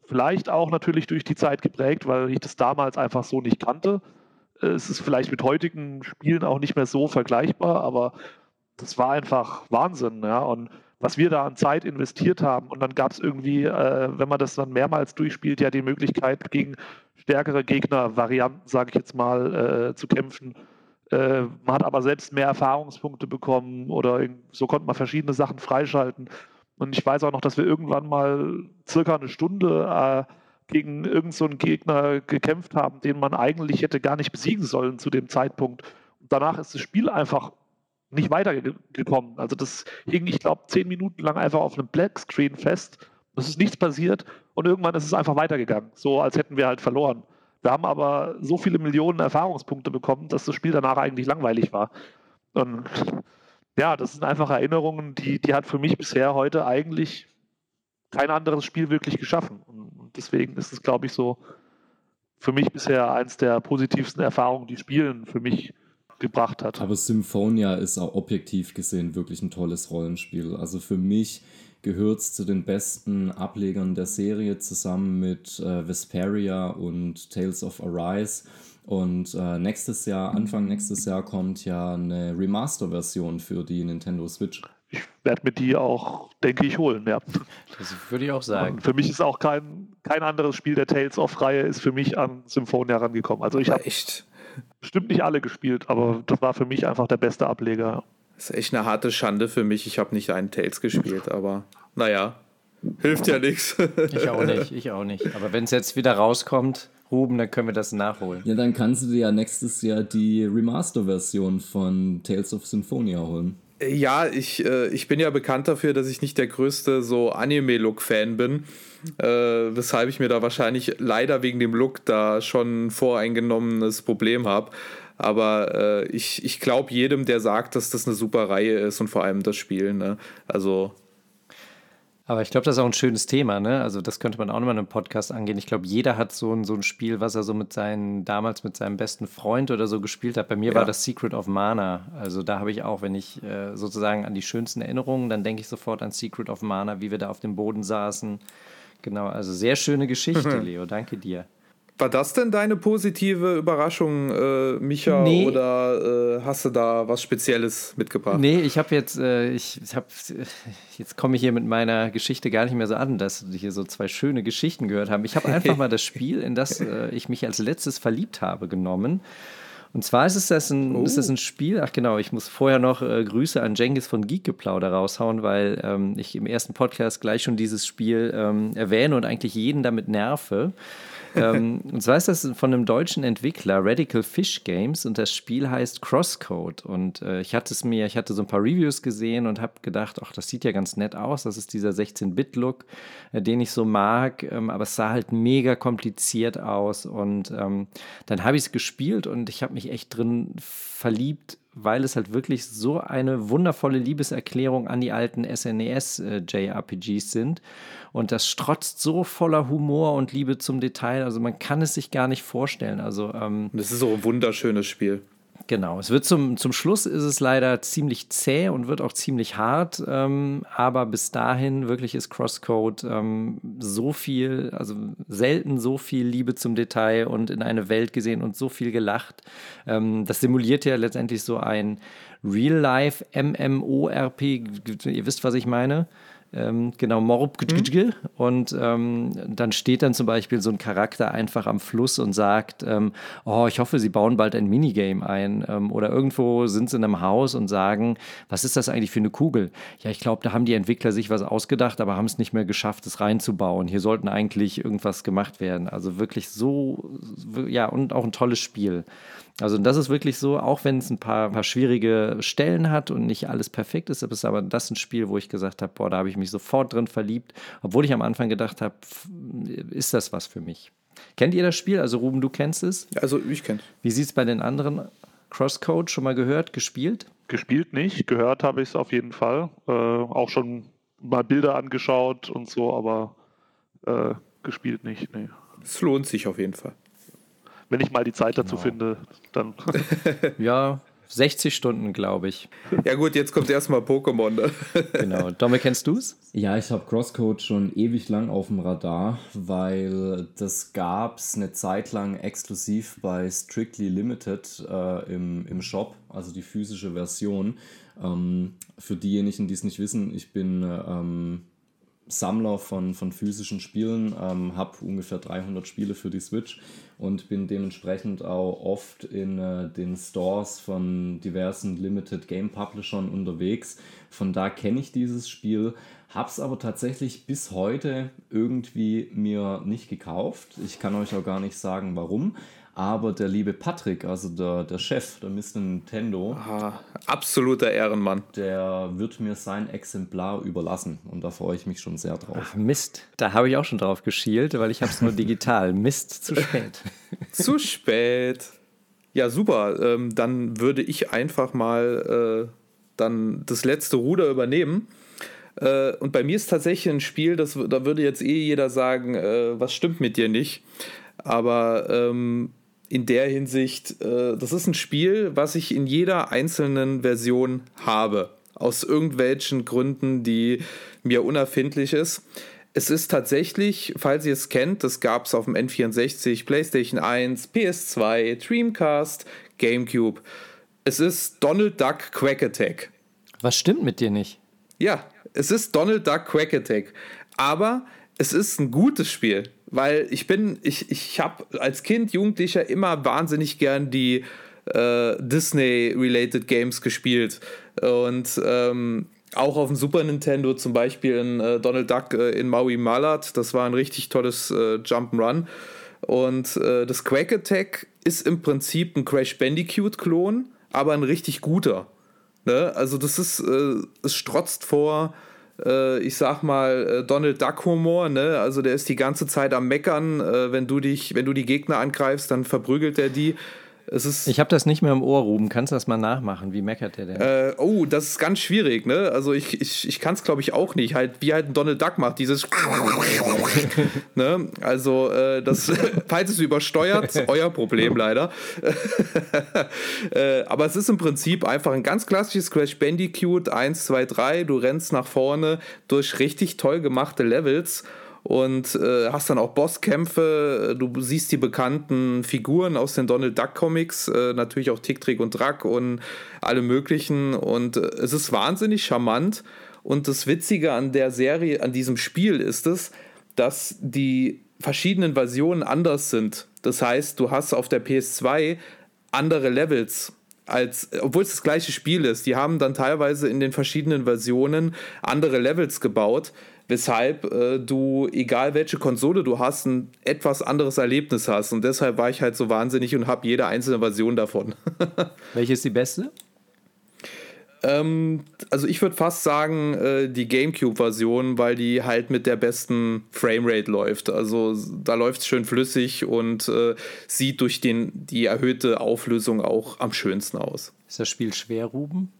vielleicht auch natürlich durch die Zeit geprägt, weil ich das damals einfach so nicht kannte. Äh, es ist vielleicht mit heutigen Spielen auch nicht mehr so vergleichbar, aber das war einfach Wahnsinn. Ja? Und was wir da an Zeit investiert haben. Und dann gab es irgendwie, äh, wenn man das dann mehrmals durchspielt, ja die Möglichkeit, gegen stärkere Gegner-Varianten, sage ich jetzt mal, äh, zu kämpfen. Äh, man hat aber selbst mehr Erfahrungspunkte bekommen oder so konnte man verschiedene Sachen freischalten. Und ich weiß auch noch, dass wir irgendwann mal circa eine Stunde äh, gegen irgendeinen so Gegner gekämpft haben, den man eigentlich hätte gar nicht besiegen sollen zu dem Zeitpunkt. Und danach ist das Spiel einfach nicht weitergekommen. Also das hing, ich glaube, zehn Minuten lang einfach auf einem Black Screen fest. Es ist nichts passiert und irgendwann ist es einfach weitergegangen. So als hätten wir halt verloren. Wir haben aber so viele Millionen Erfahrungspunkte bekommen, dass das Spiel danach eigentlich langweilig war. Und ja, das sind einfach Erinnerungen, die, die hat für mich bisher heute eigentlich kein anderes Spiel wirklich geschaffen. Und deswegen ist es, glaube ich, so für mich bisher eins der positivsten Erfahrungen, die Spielen für mich gebracht hat. Aber Symphonia ist auch objektiv gesehen wirklich ein tolles Rollenspiel. Also für mich gehört zu den besten Ablegern der Serie zusammen mit äh, Vesperia und Tales of Arise. Und äh, nächstes Jahr, Anfang nächstes Jahr, kommt ja eine Remaster-Version für die Nintendo Switch. Ich werde mir die auch, denke ich, holen, ja. Das würde ich auch sagen. Und für mich ist auch kein, kein anderes Spiel der Tales of-Reihe ist für mich an Symphonia herangekommen. Also ich habe bestimmt nicht alle gespielt, aber das war für mich einfach der beste Ableger. Das ist echt eine harte Schande für mich. Ich habe nicht einen Tales gespielt, aber naja, hilft ja nichts. Ich auch nicht, ich auch nicht. Aber wenn es jetzt wieder rauskommt, Ruben, dann können wir das nachholen. Ja, dann kannst du dir ja nächstes Jahr die Remaster-Version von Tales of Symphonia holen. Ja, ich, äh, ich bin ja bekannt dafür, dass ich nicht der größte so Anime-Look-Fan bin. Äh, weshalb ich mir da wahrscheinlich leider wegen dem Look da schon voreingenommenes Problem habe. Aber äh, ich, ich glaube jedem, der sagt, dass das eine super Reihe ist und vor allem das Spiel. Ne? Also. Aber ich glaube, das ist auch ein schönes Thema, ne? Also, das könnte man auch nochmal in einem Podcast angehen. Ich glaube, jeder hat so ein, so ein Spiel, was er so mit seinen, damals mit seinem besten Freund oder so gespielt hat. Bei mir ja. war das Secret of Mana. Also, da habe ich auch, wenn ich äh, sozusagen an die schönsten Erinnerungen, dann denke ich sofort an Secret of Mana, wie wir da auf dem Boden saßen. Genau, also sehr schöne Geschichte, Leo. Danke dir. War das denn deine positive Überraschung, äh, Micha? Nee. Oder äh, hast du da was Spezielles mitgebracht? Nee, ich habe jetzt, äh, ich, ich habe, jetzt komme ich hier mit meiner Geschichte gar nicht mehr so an, dass wir hier so zwei schöne Geschichten gehört haben. Ich habe einfach mal das Spiel, in das äh, ich mich als letztes verliebt habe, genommen. Und zwar ist es das ein, oh. ist das ein Spiel, ach genau, ich muss vorher noch äh, Grüße an Jengis von Geekgeplauder raushauen, weil ähm, ich im ersten Podcast gleich schon dieses Spiel ähm, erwähne und eigentlich jeden damit nerve ähm, und zwar ist das von einem deutschen Entwickler, Radical Fish Games, und das Spiel heißt Crosscode. Und äh, ich hatte es mir, ich hatte so ein paar Reviews gesehen und habe gedacht, ach, das sieht ja ganz nett aus. Das ist dieser 16-Bit-Look, äh, den ich so mag, ähm, aber es sah halt mega kompliziert aus. Und ähm, dann habe ich es gespielt und ich habe mich echt drin verliebt weil es halt wirklich so eine wundervolle Liebeserklärung an die alten SNES-JRPGs äh, sind. Und das strotzt so voller Humor und Liebe zum Detail. Also man kann es sich gar nicht vorstellen. Also, ähm, das ist so ein wunderschönes Spiel. Genau, es wird zum, zum Schluss ist es leider ziemlich zäh und wird auch ziemlich hart, ähm, aber bis dahin wirklich ist Crosscode ähm, so viel, also selten so viel Liebe zum Detail und in eine Welt gesehen und so viel gelacht. Ähm, das simuliert ja letztendlich so ein Real-Life MMORP, ihr wisst, was ich meine. Ähm, genau, Morb. Mhm. Und ähm, dann steht dann zum Beispiel so ein Charakter einfach am Fluss und sagt, ähm, oh, ich hoffe, sie bauen bald ein Minigame ein. Ähm, oder irgendwo sind sie in einem Haus und sagen, was ist das eigentlich für eine Kugel? Ja, ich glaube, da haben die Entwickler sich was ausgedacht, aber haben es nicht mehr geschafft, es reinzubauen. Hier sollten eigentlich irgendwas gemacht werden. Also wirklich so, ja, und auch ein tolles Spiel. Also das ist wirklich so, auch wenn es ein paar, paar, schwierige Stellen hat und nicht alles perfekt ist, ist aber das ein Spiel, wo ich gesagt habe, boah, da habe ich mich sofort drin verliebt, obwohl ich am Anfang gedacht habe, ist das was für mich? Kennt ihr das Spiel? Also Ruben, du kennst es? Also ich kenne Wie sieht es bei den anderen? Crosscode schon mal gehört, gespielt? Gespielt nicht, gehört habe ich es auf jeden Fall. Äh, auch schon mal Bilder angeschaut und so, aber äh, gespielt nicht. Nee. Es lohnt sich auf jeden Fall wenn ich mal die Zeit dazu genau. finde, dann. ja, 60 Stunden, glaube ich. Ja, gut, jetzt kommt erstmal Pokémon. Ne? genau. Domme, kennst du es? Ja, ich habe Crosscode schon ewig lang auf dem Radar, weil das gab es eine Zeit lang exklusiv bei Strictly Limited äh, im, im Shop, also die physische Version. Ähm, für diejenigen, die es nicht wissen, ich bin. Ähm, Sammler von, von physischen Spielen, ähm, habe ungefähr 300 Spiele für die Switch und bin dementsprechend auch oft in äh, den Stores von diversen Limited Game Publishern unterwegs. Von da kenne ich dieses Spiel, habe es aber tatsächlich bis heute irgendwie mir nicht gekauft. Ich kann euch auch gar nicht sagen, warum. Aber der liebe Patrick, also der, der Chef der Mr. Nintendo, Aha, absoluter Ehrenmann, der wird mir sein Exemplar überlassen und da freue ich mich schon sehr drauf. Ach, Mist, da habe ich auch schon drauf geschielt, weil ich habe es nur digital. Mist, zu spät. zu spät. Ja, super. Ähm, dann würde ich einfach mal äh, dann das letzte Ruder übernehmen. Äh, und bei mir ist tatsächlich ein Spiel, das, da würde jetzt eh jeder sagen, äh, was stimmt mit dir nicht. Aber ähm, in der Hinsicht, äh, das ist ein Spiel, was ich in jeder einzelnen Version habe. Aus irgendwelchen Gründen, die mir unerfindlich ist. Es ist tatsächlich, falls ihr es kennt, das gab es auf dem N64, PlayStation 1, PS2, Dreamcast, GameCube. Es ist Donald Duck Quack Attack. Was stimmt mit dir nicht? Ja, es ist Donald Duck Quack Attack. Aber es ist ein gutes Spiel weil ich bin, ich, ich habe als Kind, Jugendlicher immer wahnsinnig gern die äh, Disney-related Games gespielt. Und ähm, auch auf dem Super Nintendo zum Beispiel in äh, Donald Duck äh, in Maui Malad. Das war ein richtig tolles äh, Jump'n'Run. Und äh, das Quack Attack ist im Prinzip ein Crash Bandicoot-Klon, aber ein richtig guter. Ne? Also das ist, äh, es strotzt vor ich sag mal, äh, Donald Duck-Humor, ne? Also der ist die ganze Zeit am Meckern. Äh, wenn du dich, wenn du die Gegner angreifst, dann verprügelt er die. Es ist ich habe das nicht mehr im Ohr, Ruben. Kannst du das mal nachmachen? Wie meckert der denn? Äh, oh, das ist ganz schwierig, ne? Also ich, ich, ich kann es, glaube ich, auch nicht. Halt, wie halt ein Donald Duck macht, dieses ne? Also, äh, das, falls es übersteuert, euer Problem leider. äh, aber es ist im Prinzip einfach ein ganz klassisches Crash Bandicoot 1, 2, 3. Du rennst nach vorne durch richtig toll gemachte Levels und äh, hast dann auch Bosskämpfe. Du siehst die bekannten Figuren aus den Donald Duck Comics, äh, natürlich auch Tick, Trick und Drack und alle möglichen. Und äh, es ist wahnsinnig charmant. Und das Witzige an der Serie, an diesem Spiel ist es, dass die verschiedenen Versionen anders sind. Das heißt, du hast auf der PS2 andere Levels als, obwohl es das gleiche Spiel ist. Die haben dann teilweise in den verschiedenen Versionen andere Levels gebaut weshalb äh, du, egal welche Konsole du hast, ein etwas anderes Erlebnis hast. Und deshalb war ich halt so wahnsinnig und habe jede einzelne Version davon. Welche ist die beste? Ähm, also ich würde fast sagen, äh, die GameCube-Version, weil die halt mit der besten Framerate läuft. Also da läuft es schön flüssig und äh, sieht durch den, die erhöhte Auflösung auch am schönsten aus. Ist das Spiel schwer, Ruben?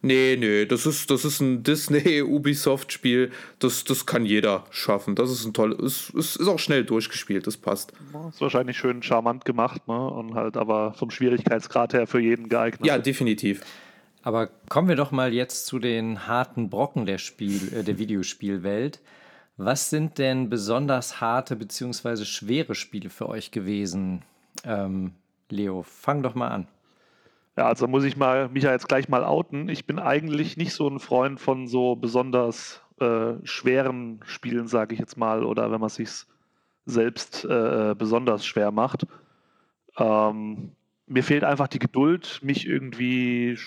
Nee, nee, das ist, das ist ein Disney-Ubisoft-Spiel. Das, das kann jeder schaffen. Das ist ein tolles. Es ist, auch schnell durchgespielt, das passt. Ist wahrscheinlich schön charmant gemacht, ne? Und halt aber vom Schwierigkeitsgrad her für jeden geeignet. Ja, definitiv. Aber kommen wir doch mal jetzt zu den harten Brocken der Spiel, äh, der Videospielwelt. Was sind denn besonders harte bzw. schwere Spiele für euch gewesen? Ähm, Leo, fang doch mal an. Ja, also muss ich mal, mich ja jetzt gleich mal outen. Ich bin eigentlich nicht so ein Freund von so besonders äh, schweren Spielen, sage ich jetzt mal, oder wenn man sich selbst äh, besonders schwer macht. Ähm, mir fehlt einfach die Geduld, mich irgendwie,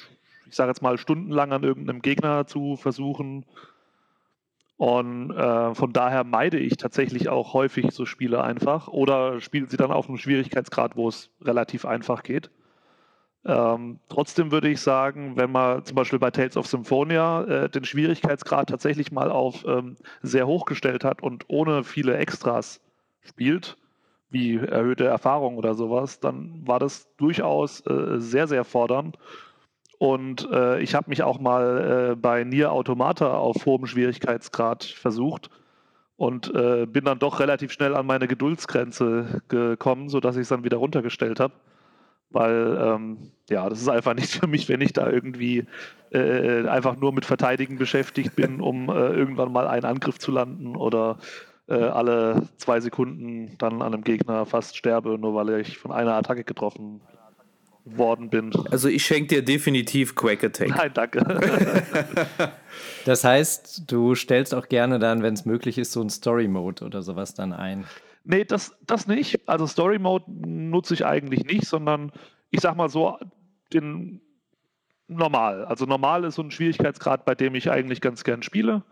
ich sage jetzt mal, stundenlang an irgendeinem Gegner zu versuchen. Und äh, von daher meide ich tatsächlich auch häufig so Spiele einfach oder spiele sie dann auf einem Schwierigkeitsgrad, wo es relativ einfach geht. Ähm, trotzdem würde ich sagen, wenn man zum Beispiel bei Tales of Symphonia äh, den Schwierigkeitsgrad tatsächlich mal auf ähm, sehr hoch gestellt hat und ohne viele Extras spielt, wie erhöhte Erfahrung oder sowas, dann war das durchaus äh, sehr, sehr fordernd. Und äh, ich habe mich auch mal äh, bei Nier Automata auf hohem Schwierigkeitsgrad versucht und äh, bin dann doch relativ schnell an meine Geduldsgrenze gekommen, sodass ich es dann wieder runtergestellt habe weil ähm, ja, das ist einfach nichts für mich, wenn ich da irgendwie äh, einfach nur mit Verteidigen beschäftigt bin, um äh, irgendwann mal einen Angriff zu landen oder äh, alle zwei Sekunden dann an einem Gegner fast sterbe, nur weil ich von einer Attacke getroffen worden bin. Also ich schenke dir definitiv Quake Attack. Nein, danke. das heißt, du stellst auch gerne dann, wenn es möglich ist, so ein Story Mode oder sowas dann ein. Nee, das, das nicht. Also Story Mode nutze ich eigentlich nicht, sondern ich sag mal so, den normal. Also normal ist so ein Schwierigkeitsgrad, bei dem ich eigentlich ganz gern spiele.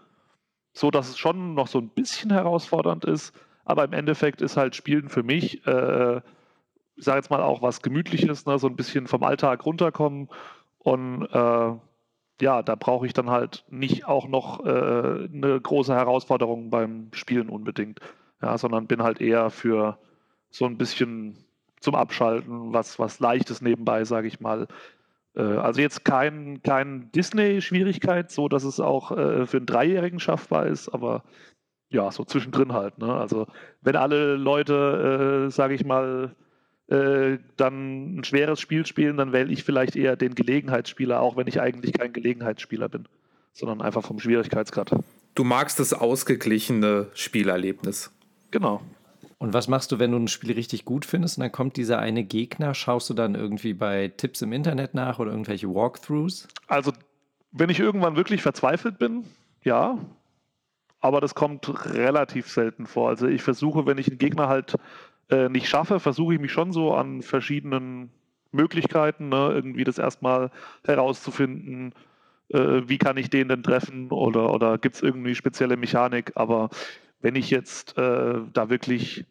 So dass es schon noch so ein bisschen herausfordernd ist, aber im Endeffekt ist halt Spielen für mich, äh, ich sage jetzt mal auch was Gemütliches, ne? so ein bisschen vom Alltag runterkommen. Und äh, ja, da brauche ich dann halt nicht auch noch äh, eine große Herausforderung beim Spielen unbedingt ja, sondern bin halt eher für so ein bisschen zum Abschalten, was, was Leichtes nebenbei, sage ich mal. Äh, also jetzt kein, kein Disney-Schwierigkeit, so dass es auch äh, für einen Dreijährigen schaffbar ist, aber ja, so zwischendrin halt. Ne? Also wenn alle Leute, äh, sage ich mal, äh, dann ein schweres Spiel spielen, dann wähle ich vielleicht eher den Gelegenheitsspieler, auch wenn ich eigentlich kein Gelegenheitsspieler bin, sondern einfach vom Schwierigkeitsgrad. Du magst das ausgeglichene Spielerlebnis. Genau. Und was machst du, wenn du ein Spiel richtig gut findest und dann kommt dieser eine Gegner? Schaust du dann irgendwie bei Tipps im Internet nach oder irgendwelche Walkthroughs? Also, wenn ich irgendwann wirklich verzweifelt bin, ja. Aber das kommt relativ selten vor. Also, ich versuche, wenn ich einen Gegner halt äh, nicht schaffe, versuche ich mich schon so an verschiedenen Möglichkeiten, ne, irgendwie das erstmal herauszufinden, äh, wie kann ich den denn treffen oder, oder gibt es irgendwie spezielle Mechanik. Aber wenn ich jetzt äh, da wirklich,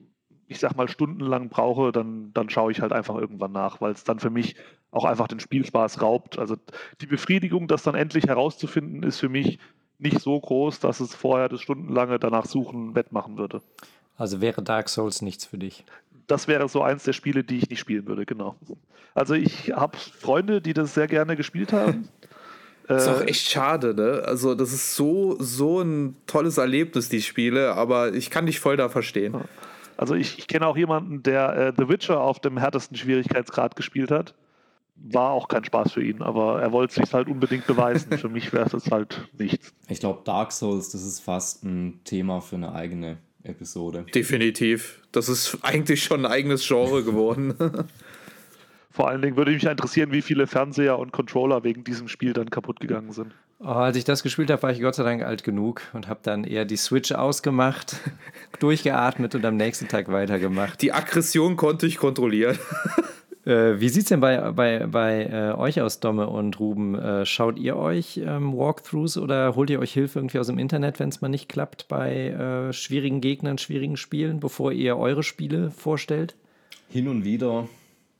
ich sag mal, stundenlang brauche, dann, dann schaue ich halt einfach irgendwann nach, weil es dann für mich auch einfach den Spielspaß raubt. Also die Befriedigung, das dann endlich herauszufinden, ist für mich nicht so groß, dass es vorher das stundenlange danach suchen wettmachen würde. Also wäre Dark Souls nichts für dich? Das wäre so eins der Spiele, die ich nicht spielen würde, genau. Also ich habe Freunde, die das sehr gerne gespielt haben. Das ist auch äh, echt schade, ne? Also, das ist so, so ein tolles Erlebnis, die Spiele, aber ich kann dich voll da verstehen. Also, ich, ich kenne auch jemanden, der äh, The Witcher auf dem härtesten Schwierigkeitsgrad gespielt hat. War auch kein Spaß für ihn, aber er wollte sich halt unbedingt beweisen. für mich wäre das halt nichts. Ich glaube, Dark Souls, das ist fast ein Thema für eine eigene Episode. Definitiv. Das ist eigentlich schon ein eigenes Genre geworden. Vor allen Dingen würde mich interessieren, wie viele Fernseher und Controller wegen diesem Spiel dann kaputt gegangen sind. Oh, als ich das gespielt habe, war ich Gott sei Dank alt genug und habe dann eher die Switch ausgemacht, durchgeatmet und am nächsten Tag weitergemacht. Die Aggression konnte ich kontrollieren. Äh, wie sieht es denn bei, bei, bei äh, euch aus, Domme und Ruben? Äh, schaut ihr euch ähm, Walkthroughs oder holt ihr euch Hilfe irgendwie aus dem Internet, wenn es mal nicht klappt bei äh, schwierigen Gegnern, schwierigen Spielen, bevor ihr eure Spiele vorstellt? Hin und wieder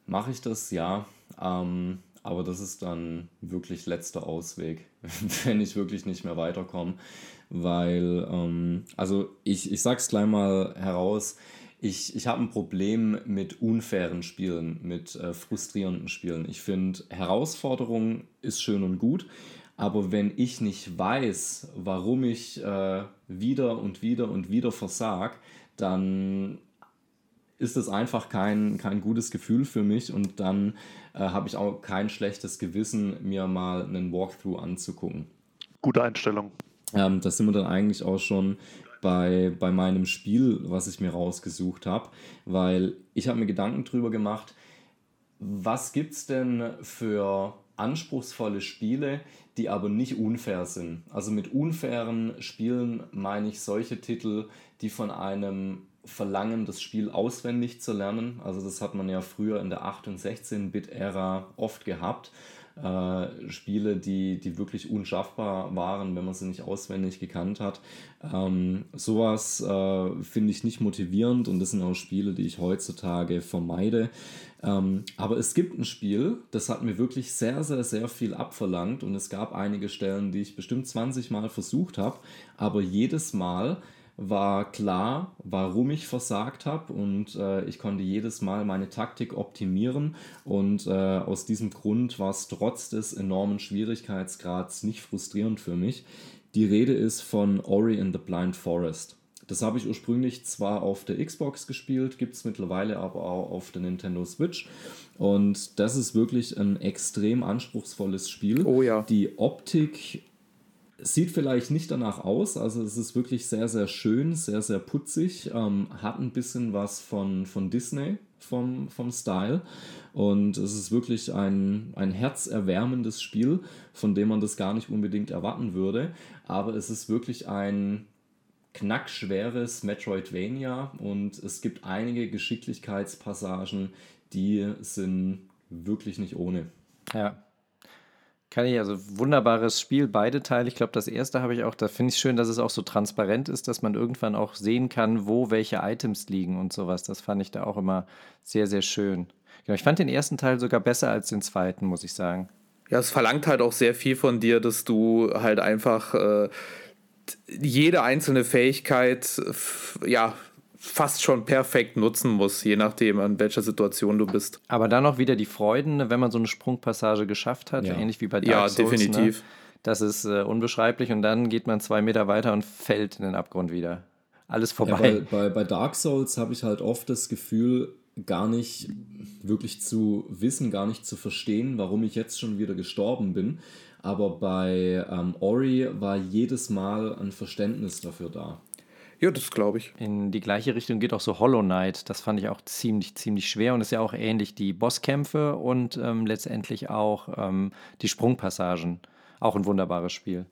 mache ich das, ja. Ähm, aber das ist dann wirklich letzter Ausweg, wenn ich wirklich nicht mehr weiterkomme. Weil, ähm, also ich, ich sag's gleich mal heraus, ich, ich habe ein Problem mit unfairen Spielen, mit äh, frustrierenden Spielen. Ich finde, Herausforderung ist schön und gut, Aber wenn ich nicht weiß, warum ich äh, wieder und wieder und wieder versag, dann ist es einfach kein, kein gutes Gefühl für mich und dann äh, habe ich auch kein schlechtes Gewissen, mir mal einen Walkthrough anzugucken. Gute Einstellung. Ähm, da sind wir dann eigentlich auch schon bei, bei meinem Spiel, was ich mir rausgesucht habe, weil ich habe mir Gedanken drüber gemacht, was gibt es denn für anspruchsvolle Spiele, die aber nicht unfair sind. Also mit unfairen Spielen meine ich solche Titel, die von einem verlangen, das Spiel auswendig zu lernen. Also das hat man ja früher in der 8- und 16-Bit-Ära oft gehabt. Äh, Spiele, die, die wirklich unschaffbar waren, wenn man sie nicht auswendig gekannt hat. Ähm, sowas äh, finde ich nicht motivierend und das sind auch Spiele, die ich heutzutage vermeide. Ähm, aber es gibt ein Spiel, das hat mir wirklich sehr, sehr, sehr viel abverlangt und es gab einige Stellen, die ich bestimmt 20 Mal versucht habe, aber jedes Mal war klar, warum ich versagt habe und äh, ich konnte jedes Mal meine Taktik optimieren und äh, aus diesem Grund war es trotz des enormen Schwierigkeitsgrads nicht frustrierend für mich. Die Rede ist von Ori in the Blind Forest. Das habe ich ursprünglich zwar auf der Xbox gespielt, gibt es mittlerweile aber auch auf der Nintendo Switch. Und das ist wirklich ein extrem anspruchsvolles Spiel. Oh ja. Die Optik Sieht vielleicht nicht danach aus, also es ist wirklich sehr, sehr schön, sehr, sehr putzig, ähm, hat ein bisschen was von, von Disney vom, vom Style. Und es ist wirklich ein, ein herzerwärmendes Spiel, von dem man das gar nicht unbedingt erwarten würde, aber es ist wirklich ein knackschweres Metroidvania und es gibt einige Geschicklichkeitspassagen, die sind wirklich nicht ohne. Ja, kann ich, also wunderbares Spiel, beide Teile. Ich glaube, das erste habe ich auch, da finde ich schön, dass es auch so transparent ist, dass man irgendwann auch sehen kann, wo welche Items liegen und sowas. Das fand ich da auch immer sehr, sehr schön. Genau, ich fand den ersten Teil sogar besser als den zweiten, muss ich sagen. Ja, es verlangt halt auch sehr viel von dir, dass du halt einfach äh, jede einzelne Fähigkeit ja fast schon perfekt nutzen muss, je nachdem, an welcher Situation du bist. Aber dann auch wieder die Freuden, ne, wenn man so eine Sprungpassage geschafft hat, ja. ähnlich wie bei Dark ja, Souls. Ja, definitiv. Ne? Das ist äh, unbeschreiblich und dann geht man zwei Meter weiter und fällt in den Abgrund wieder. Alles vorbei. Ja, bei, bei Dark Souls habe ich halt oft das Gefühl, gar nicht wirklich zu wissen, gar nicht zu verstehen, warum ich jetzt schon wieder gestorben bin. Aber bei ähm, Ori war jedes Mal ein Verständnis dafür da. Ja, das glaube ich. In die gleiche Richtung geht auch so Hollow Knight. Das fand ich auch ziemlich, ziemlich schwer und ist ja auch ähnlich die Bosskämpfe und ähm, letztendlich auch ähm, die Sprungpassagen. Auch ein wunderbares Spiel.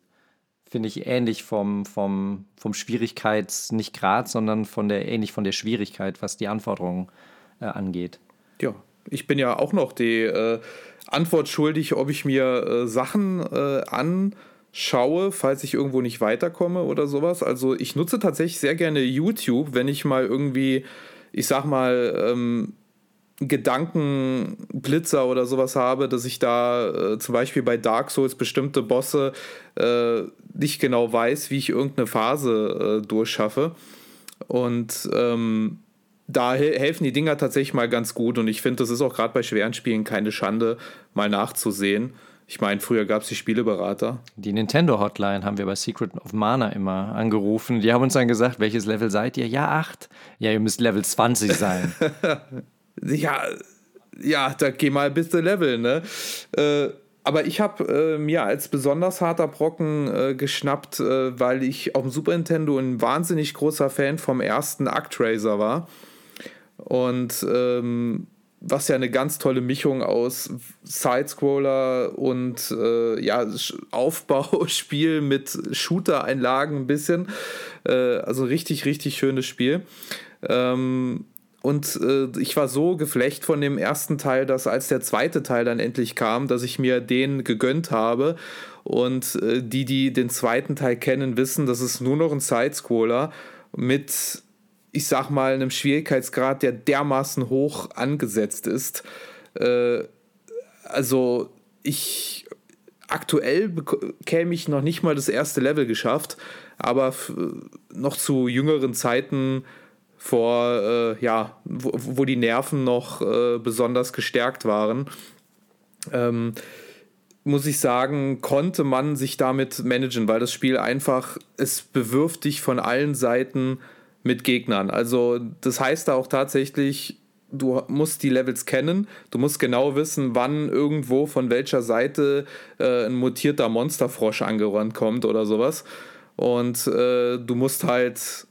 Finde ich ähnlich vom, vom, vom Schwierigkeits, nicht Grad, sondern von der, ähnlich von der Schwierigkeit, was die Anforderungen äh, angeht. Ja, ich bin ja auch noch die äh, Antwort schuldig, ob ich mir äh, Sachen äh, an schaue, falls ich irgendwo nicht weiterkomme oder sowas. Also ich nutze tatsächlich sehr gerne YouTube, wenn ich mal irgendwie, ich sag mal, ähm, Gedankenblitzer oder sowas habe, dass ich da äh, zum Beispiel bei Dark Souls bestimmte Bosse äh, nicht genau weiß, wie ich irgendeine Phase äh, durchschaffe. Und ähm, da helfen die Dinger tatsächlich mal ganz gut und ich finde, das ist auch gerade bei schweren Spielen keine Schande, mal nachzusehen. Ich meine, früher gab es die Spieleberater. Die Nintendo Hotline haben wir bei Secret of Mana immer angerufen. Die haben uns dann gesagt, welches Level seid ihr? Ja, 8. Ja, ihr müsst Level 20 sein. ja, ja, da geh mal bis zu Level, ne? Äh, aber ich habe äh, mir als besonders harter Brocken äh, geschnappt, äh, weil ich auf dem Super Nintendo ein wahnsinnig großer Fan vom ersten Actraiser war. Und ähm, was ja eine ganz tolle Mischung aus Sidescroller und äh, ja, Aufbauspiel mit Shooter-Einlagen ein bisschen. Äh, also richtig, richtig schönes Spiel. Ähm, und äh, ich war so geflecht von dem ersten Teil, dass als der zweite Teil dann endlich kam, dass ich mir den gegönnt habe. Und äh, die, die den zweiten Teil kennen, wissen, das ist nur noch ein Sidescroller mit ich sag mal, einem Schwierigkeitsgrad, der dermaßen hoch angesetzt ist. Äh, also ich aktuell käme ich noch nicht mal das erste Level geschafft, aber noch zu jüngeren Zeiten vor, äh, ja, wo, wo, die Nerven noch äh, besonders gestärkt waren. Ähm, muss ich sagen, konnte man sich damit managen, weil das Spiel einfach, es bewirft dich von allen Seiten mit Gegnern. Also das heißt auch tatsächlich, du musst die Levels kennen, du musst genau wissen, wann irgendwo von welcher Seite äh, ein mutierter Monsterfrosch angerannt kommt oder sowas. Und äh, du musst halt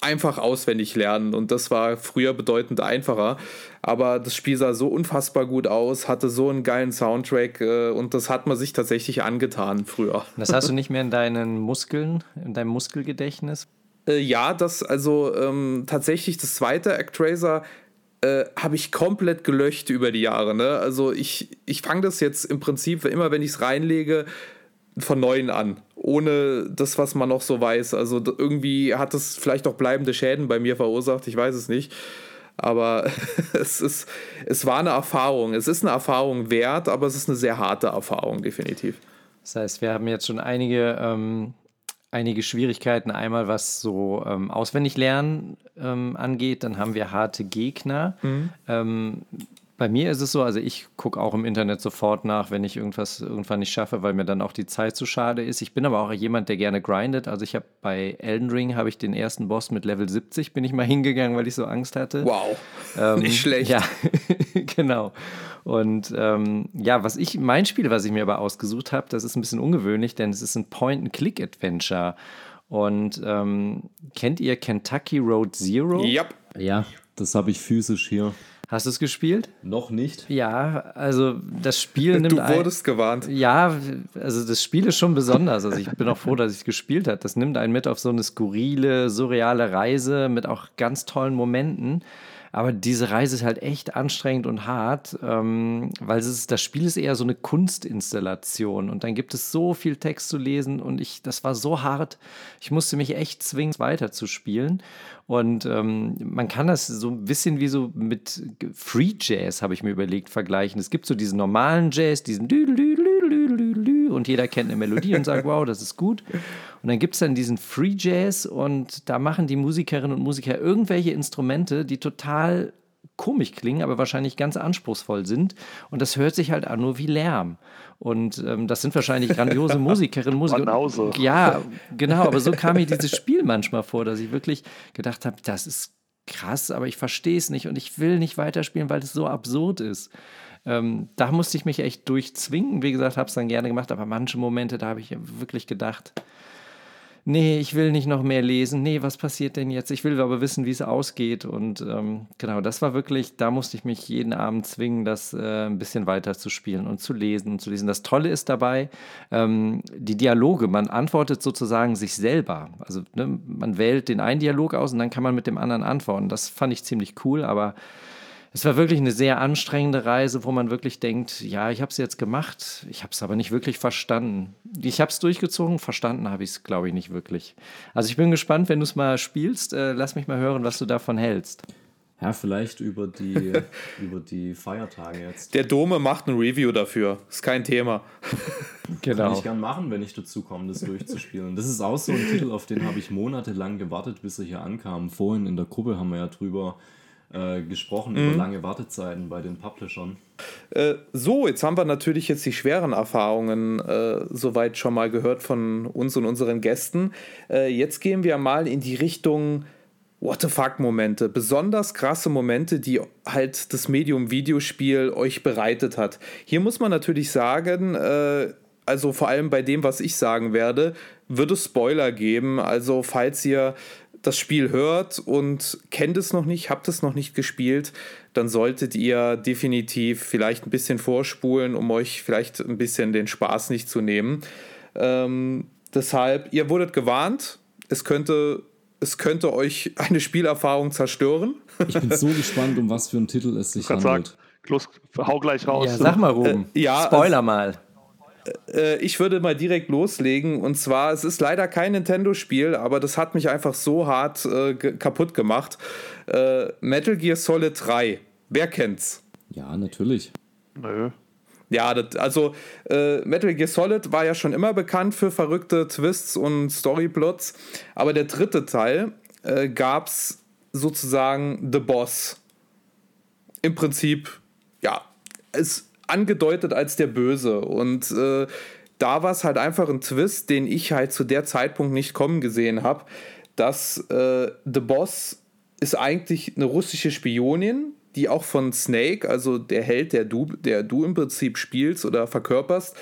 einfach auswendig lernen und das war früher bedeutend einfacher. Aber das Spiel sah so unfassbar gut aus, hatte so einen geilen Soundtrack äh, und das hat man sich tatsächlich angetan früher. Das hast du nicht mehr in deinen Muskeln, in deinem Muskelgedächtnis? Äh, ja, das also ähm, tatsächlich das zweite Actraiser äh, habe ich komplett gelöscht über die Jahre. Ne? Also ich, ich fange das jetzt im Prinzip immer, wenn ich es reinlege, von neuem an, ohne das, was man noch so weiß. Also irgendwie hat es vielleicht auch bleibende Schäden bei mir verursacht, ich weiß es nicht. Aber es, ist, es war eine Erfahrung. Es ist eine Erfahrung wert, aber es ist eine sehr harte Erfahrung, definitiv. Das heißt, wir haben jetzt schon einige, ähm, einige Schwierigkeiten. Einmal, was so ähm, Auswendiglernen ähm, angeht, dann haben wir harte Gegner. Mhm. Ähm, bei mir ist es so, also ich gucke auch im Internet sofort nach, wenn ich irgendwas irgendwann nicht schaffe, weil mir dann auch die Zeit zu schade ist. Ich bin aber auch jemand, der gerne grindet. Also ich habe bei Elden Ring habe ich den ersten Boss mit Level 70 bin ich mal hingegangen, weil ich so Angst hatte. Wow, ähm, nicht schlecht. Ja, genau. Und ähm, ja, was ich mein Spiel, was ich mir aber ausgesucht habe, das ist ein bisschen ungewöhnlich, denn es ist ein Point-and-Click-Adventure. Und ähm, kennt ihr Kentucky Road Zero? Yep. Ja, das habe ich physisch hier. Hast du es gespielt? Noch nicht. Ja, also das Spiel nimmt. Du wurdest ein, gewarnt. Ja, also das Spiel ist schon besonders. Also ich bin auch froh, dass ich es gespielt habe. Das nimmt einen mit auf so eine skurrile, surreale Reise mit auch ganz tollen Momenten. Aber diese Reise ist halt echt anstrengend und hart, ähm, weil es ist, das Spiel ist eher so eine Kunstinstallation und dann gibt es so viel Text zu lesen und ich, das war so hart. Ich musste mich echt zwingen, weiter zu. Und ähm, man kann das so ein bisschen wie so mit Free Jazz, habe ich mir überlegt, vergleichen. Es gibt so diesen normalen Jazz, diesen und jeder kennt eine Melodie und sagt, wow, das ist gut. Und dann gibt es dann diesen Free Jazz und da machen die Musikerinnen und Musiker irgendwelche Instrumente, die total komisch klingen, aber wahrscheinlich ganz anspruchsvoll sind. Und das hört sich halt an nur wie Lärm. Und ähm, das sind wahrscheinlich grandiose Musikerinnen, Musiker. Banause. Ja, genau, aber so kam mir dieses Spiel manchmal vor, dass ich wirklich gedacht habe, das ist krass, aber ich verstehe es nicht und ich will nicht weiterspielen, weil es so absurd ist. Ähm, da musste ich mich echt durchzwingen. Wie gesagt, habe es dann gerne gemacht, aber manche Momente, da habe ich wirklich gedacht, nee, ich will nicht noch mehr lesen, nee, was passiert denn jetzt? Ich will aber wissen, wie es ausgeht. Und ähm, genau, das war wirklich, da musste ich mich jeden Abend zwingen, das äh, ein bisschen weiter zu spielen und zu lesen und zu lesen. Das Tolle ist dabei, ähm, die Dialoge, man antwortet sozusagen sich selber. Also ne, man wählt den einen Dialog aus und dann kann man mit dem anderen antworten. Das fand ich ziemlich cool, aber es war wirklich eine sehr anstrengende Reise, wo man wirklich denkt, ja, ich habe es jetzt gemacht, ich habe es aber nicht wirklich verstanden. Ich habe es durchgezogen, verstanden habe ich es, glaube ich, nicht wirklich. Also ich bin gespannt, wenn du es mal spielst, äh, lass mich mal hören, was du davon hältst. Ja, vielleicht über die, über die Feiertage jetzt. Der Dome macht ein Review dafür. Ist kein Thema. Genau. Kann ich gern machen, wenn ich dazu komme, das durchzuspielen. Das ist auch so ein Titel, auf den habe ich monatelang gewartet, bis er hier ankam. Vorhin in der Gruppe haben wir ja drüber äh, gesprochen mhm. über lange Wartezeiten bei den Publishern. Äh, so, jetzt haben wir natürlich jetzt die schweren Erfahrungen äh, soweit schon mal gehört von uns und unseren Gästen. Äh, jetzt gehen wir mal in die Richtung What the fuck Momente, besonders krasse Momente, die halt das Medium Videospiel euch bereitet hat. Hier muss man natürlich sagen, äh, also vor allem bei dem, was ich sagen werde, wird es Spoiler geben. Also falls ihr das Spiel hört und kennt es noch nicht, habt es noch nicht gespielt, dann solltet ihr definitiv vielleicht ein bisschen vorspulen, um euch vielleicht ein bisschen den Spaß nicht zu nehmen. Ähm, deshalb, ihr wurdet gewarnt, es könnte, es könnte euch eine Spielerfahrung zerstören. Ich bin so gespannt, um was für einen Titel es sich handelt. Sagen, los, hau gleich raus. Ja, sag mal, Ruben. Äh, ja, Spoiler mal. Äh, ich würde mal direkt loslegen. Und zwar, es ist leider kein Nintendo-Spiel, aber das hat mich einfach so hart äh, kaputt gemacht. Äh, Metal Gear Solid 3. Wer kennt's? Ja, natürlich. Nö. Ja, das, also äh, Metal Gear Solid war ja schon immer bekannt für verrückte Twists und Storyplots, aber der dritte Teil äh, gab's sozusagen The Boss. Im Prinzip, ja, es angedeutet als der Böse. Und äh, da war es halt einfach ein Twist, den ich halt zu der Zeitpunkt nicht kommen gesehen habe, dass äh, The Boss ist eigentlich eine russische Spionin, die auch von Snake, also der Held, der du, der du im Prinzip spielst oder verkörperst,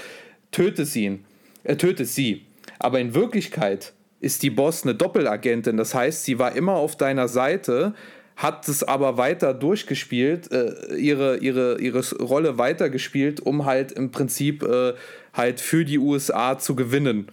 tötet ihn. Er tötet sie. Aber in Wirklichkeit ist die Boss eine Doppelagentin. Das heißt, sie war immer auf deiner Seite, hat es aber weiter durchgespielt, äh, ihre, ihre, ihre Rolle weitergespielt, um halt im Prinzip äh, halt für die USA zu gewinnen.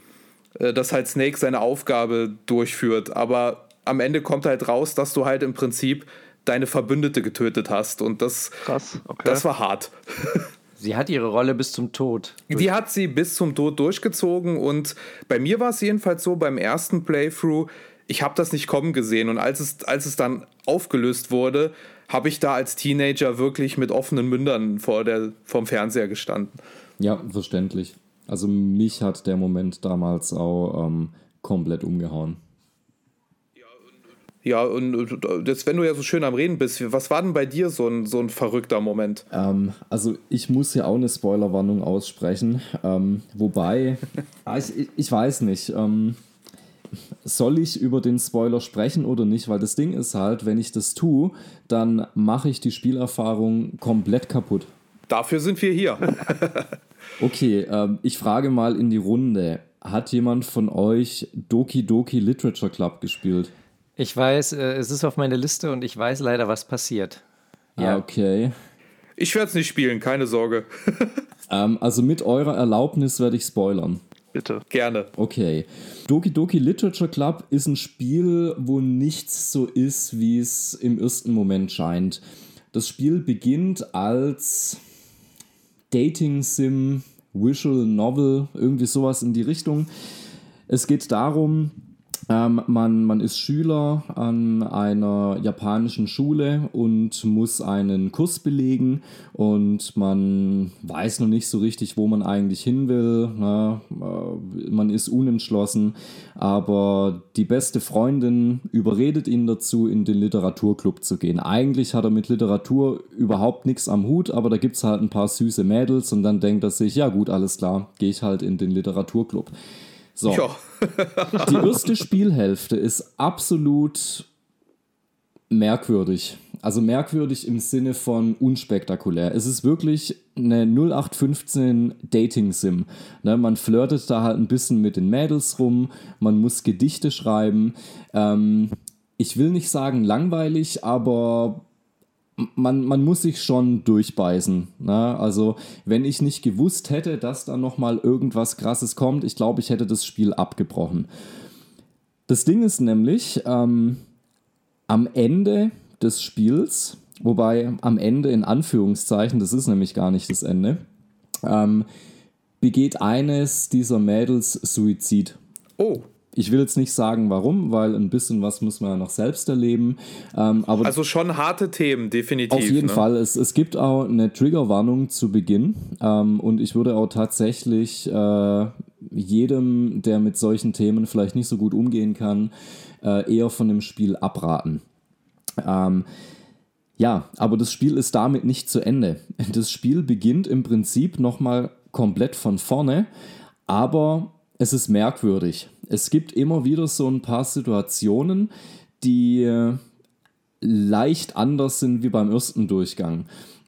Äh, dass halt Snake seine Aufgabe durchführt. Aber am Ende kommt halt raus, dass du halt im Prinzip deine Verbündete getötet hast. Und das, Krass, okay. das war hart. Sie hat ihre Rolle bis zum Tod. Die hat sie bis zum Tod durchgezogen und bei mir war es jedenfalls so beim ersten Playthrough, ich habe das nicht kommen gesehen und als es, als es dann aufgelöst wurde, habe ich da als Teenager wirklich mit offenen Mündern vor der, vorm Fernseher gestanden. Ja, verständlich. Also mich hat der Moment damals auch ähm, komplett umgehauen. Ja, und das, wenn du ja so schön am Reden bist, was war denn bei dir so ein, so ein verrückter Moment? Ähm, also ich muss ja auch eine Spoilerwarnung aussprechen. Ähm, wobei, ah, ich, ich weiß nicht, ähm, soll ich über den Spoiler sprechen oder nicht? Weil das Ding ist halt, wenn ich das tue, dann mache ich die Spielerfahrung komplett kaputt. Dafür sind wir hier. okay, ähm, ich frage mal in die Runde. Hat jemand von euch Doki Doki Literature Club gespielt? Ich weiß, äh, es ist auf meiner Liste und ich weiß leider, was passiert. Ja, okay. Ich werde es nicht spielen, keine Sorge. ähm, also mit eurer Erlaubnis werde ich spoilern. Bitte. Gerne. Okay. Doki Doki Literature Club ist ein Spiel, wo nichts so ist, wie es im ersten Moment scheint. Das Spiel beginnt als Dating Sim, Visual Novel, irgendwie sowas in die Richtung. Es geht darum, ähm, man, man ist Schüler an einer japanischen Schule und muss einen Kurs belegen und man weiß noch nicht so richtig, wo man eigentlich hin will. Na, äh, man ist unentschlossen, aber die beste Freundin überredet ihn dazu, in den Literaturclub zu gehen. Eigentlich hat er mit Literatur überhaupt nichts am Hut, aber da gibt es halt ein paar süße Mädels und dann denkt er sich, ja gut, alles klar, gehe ich halt in den Literaturclub. So. Ja. die erste Spielhälfte ist absolut merkwürdig. Also merkwürdig im Sinne von unspektakulär. Es ist wirklich eine 0815 Dating-Sim. Ne, man flirtet da halt ein bisschen mit den Mädels rum, man muss Gedichte schreiben. Ähm, ich will nicht sagen langweilig, aber man, man muss sich schon durchbeißen. Ne? Also, wenn ich nicht gewusst hätte, dass da nochmal irgendwas Krasses kommt, ich glaube, ich hätte das Spiel abgebrochen. Das Ding ist nämlich, ähm, am Ende des Spiels, wobei am Ende in Anführungszeichen, das ist nämlich gar nicht das Ende, ähm, begeht eines dieser Mädels Suizid. Oh. Ich will jetzt nicht sagen, warum, weil ein bisschen was muss man ja noch selbst erleben. Ähm, aber also schon harte Themen, definitiv. Auf jeden ne? Fall. Es, es gibt auch eine Triggerwarnung zu Beginn. Ähm, und ich würde auch tatsächlich äh, jedem, der mit solchen Themen vielleicht nicht so gut umgehen kann, äh, eher von dem Spiel abraten. Ähm, ja, aber das Spiel ist damit nicht zu Ende. Das Spiel beginnt im Prinzip nochmal komplett von vorne, aber es ist merkwürdig. Es gibt immer wieder so ein paar Situationen, die äh, leicht anders sind wie beim ersten Durchgang.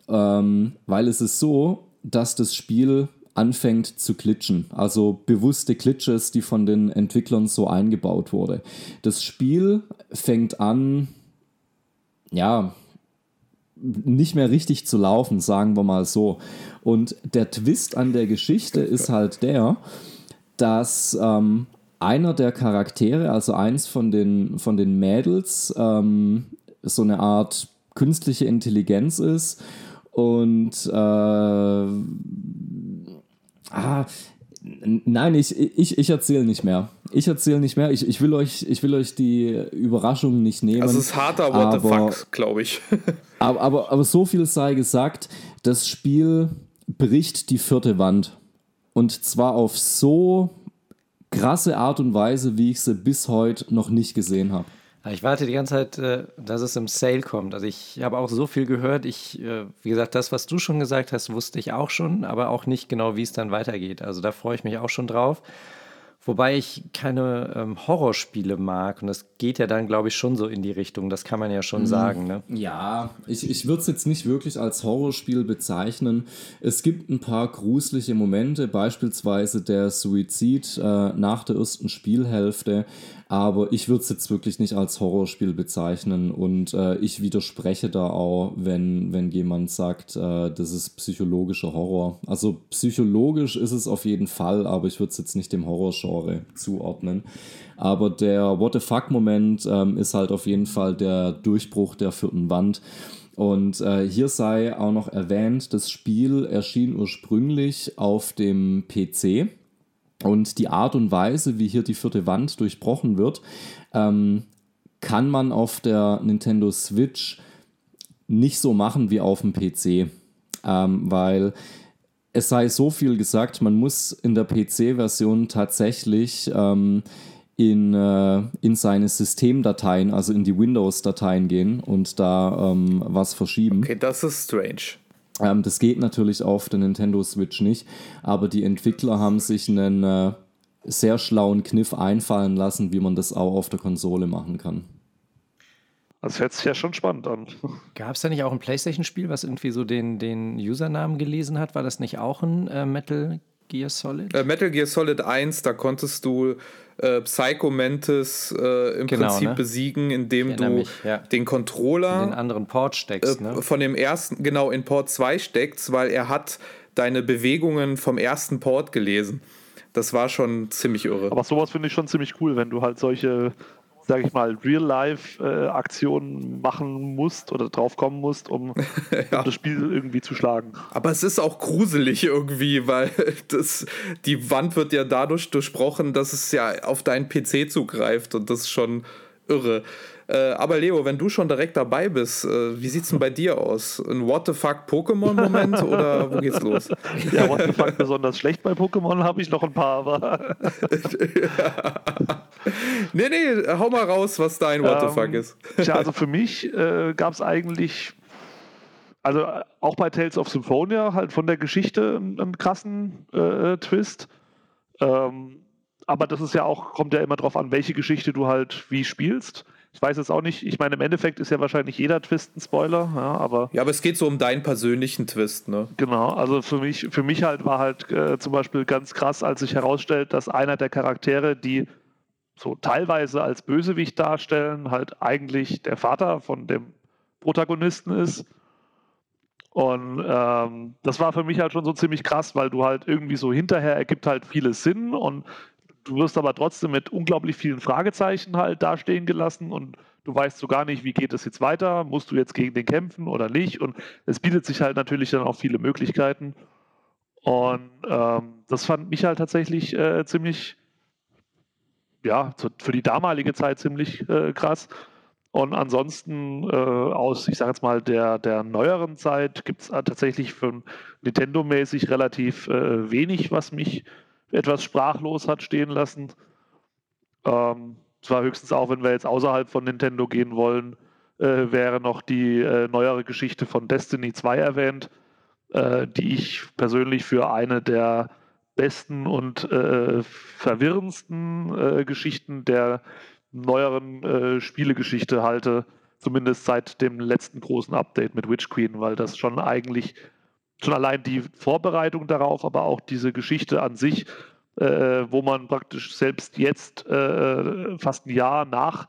Ähm, weil es ist so, dass das Spiel anfängt zu glitschen. Also bewusste Glitches, die von den Entwicklern so eingebaut wurde. Das Spiel fängt an, ja, nicht mehr richtig zu laufen, sagen wir mal so. Und der Twist an der Geschichte ist halt der, dass ähm, einer der Charaktere, also eins von den, von den Mädels, ähm, so eine Art künstliche Intelligenz ist und äh, ah, Nein, ich, ich, ich erzähle nicht mehr. Ich erzähle nicht mehr. Ich, ich, will euch, ich will euch die Überraschung nicht nehmen. Also es ist harter What the fuck, glaube ich. aber, aber, aber so viel sei gesagt, das Spiel bricht die vierte Wand. Und zwar auf so krasse Art und Weise, wie ich sie bis heute noch nicht gesehen habe. Ich warte die ganze Zeit, äh, dass es im Sale kommt. Also ich habe auch so viel gehört. Ich, äh, wie gesagt, das, was du schon gesagt hast, wusste ich auch schon, aber auch nicht genau, wie es dann weitergeht. Also da freue ich mich auch schon drauf. Wobei ich keine ähm, Horrorspiele mag. Und das geht ja dann, glaube ich, schon so in die Richtung. Das kann man ja schon mhm. sagen. Ne? Ja, ich, ich würde es jetzt nicht wirklich als Horrorspiel bezeichnen. Es gibt ein paar gruselige Momente, beispielsweise der Suizid äh, nach der ersten Spielhälfte. Aber ich würde es jetzt wirklich nicht als Horrorspiel bezeichnen und äh, ich widerspreche da auch, wenn, wenn jemand sagt, äh, das ist psychologischer Horror. Also psychologisch ist es auf jeden Fall, aber ich würde es jetzt nicht dem Horrorgenre zuordnen. Aber der What the fuck-Moment ähm, ist halt auf jeden Fall der Durchbruch der vierten Wand. Und äh, hier sei auch noch erwähnt, das Spiel erschien ursprünglich auf dem PC und die Art und Weise, wie hier die vierte Wand durchbrochen wird, ähm, kann man auf der Nintendo Switch nicht so machen wie auf dem PC. Ähm, weil es sei so viel gesagt, man muss in der PC-Version tatsächlich ähm, in, äh, in seine Systemdateien, also in die Windows-Dateien gehen und da ähm, was verschieben. Okay, das ist strange. Ähm, das geht natürlich auf der Nintendo Switch nicht, aber die Entwickler haben sich einen äh, sehr schlauen Kniff einfallen lassen, wie man das auch auf der Konsole machen kann. Das hört sich ja schon spannend an. Gab es da nicht auch ein PlayStation-Spiel, was irgendwie so den, den Usernamen gelesen hat? War das nicht auch ein äh, Metal Gear Solid? Äh, Metal Gear Solid 1, da konntest du äh, Psycho Mantis äh, im genau, Prinzip ne? besiegen, indem du mich, ja. den Controller in den anderen Port steckst. Ne? Von dem ersten, genau, in Port 2 steckst, weil er hat deine Bewegungen vom ersten Port gelesen. Das war schon ziemlich irre. Aber sowas finde ich schon ziemlich cool, wenn du halt solche sage ich mal, Real-Life-Aktionen machen musst oder drauf kommen musst, um, ja. um, das Spiel irgendwie zu schlagen. Aber es ist auch gruselig irgendwie, weil das, die Wand wird ja dadurch durchbrochen, dass es ja auf deinen PC zugreift und das ist schon irre. Äh, aber Leo, wenn du schon direkt dabei bist, äh, wie sieht's denn bei dir aus? Ein What the fuck Pokémon-Moment oder wo geht's los? Ja, What the fuck besonders schlecht bei Pokémon habe ich noch ein paar, aber. Nee, nee, hau mal raus, was dein What the fuck ähm, ist. Tja, also für mich äh, gab es eigentlich also auch bei Tales of Symphonia halt von der Geschichte einen, krassen äh, Twist. Ähm, aber das ist ja auch, kommt ja immer drauf an, welche Geschichte du halt wie spielst. Ich weiß jetzt auch nicht, ich meine, im Endeffekt ist ja wahrscheinlich jeder Twist ein Spoiler, ja, aber. Ja, aber es geht so um deinen persönlichen Twist, ne? Genau, also für mich, für mich halt war halt äh, zum Beispiel ganz krass, als sich herausstellt, dass einer der Charaktere, die so teilweise als Bösewicht darstellen, halt eigentlich der Vater von dem Protagonisten ist. Und ähm, das war für mich halt schon so ziemlich krass, weil du halt irgendwie so hinterher ergibt halt vieles Sinn und du wirst aber trotzdem mit unglaublich vielen Fragezeichen halt dastehen gelassen und du weißt so gar nicht, wie geht es jetzt weiter, musst du jetzt gegen den kämpfen oder nicht? Und es bietet sich halt natürlich dann auch viele Möglichkeiten. Und ähm, das fand mich halt tatsächlich äh, ziemlich, ja, für die damalige Zeit ziemlich äh, krass. Und ansonsten äh, aus, ich sage jetzt mal, der, der neueren Zeit gibt es tatsächlich für Nintendo-mäßig relativ äh, wenig, was mich etwas sprachlos hat stehen lassen. Ähm, zwar höchstens auch, wenn wir jetzt außerhalb von Nintendo gehen wollen, äh, wäre noch die äh, neuere Geschichte von Destiny 2 erwähnt, äh, die ich persönlich für eine der besten und äh, verwirrendsten äh, Geschichten der neueren äh, Spielegeschichte halte, zumindest seit dem letzten großen Update mit Witch Queen, weil das schon eigentlich schon allein die Vorbereitung darauf, aber auch diese Geschichte an sich, äh, wo man praktisch selbst jetzt äh, fast ein Jahr nach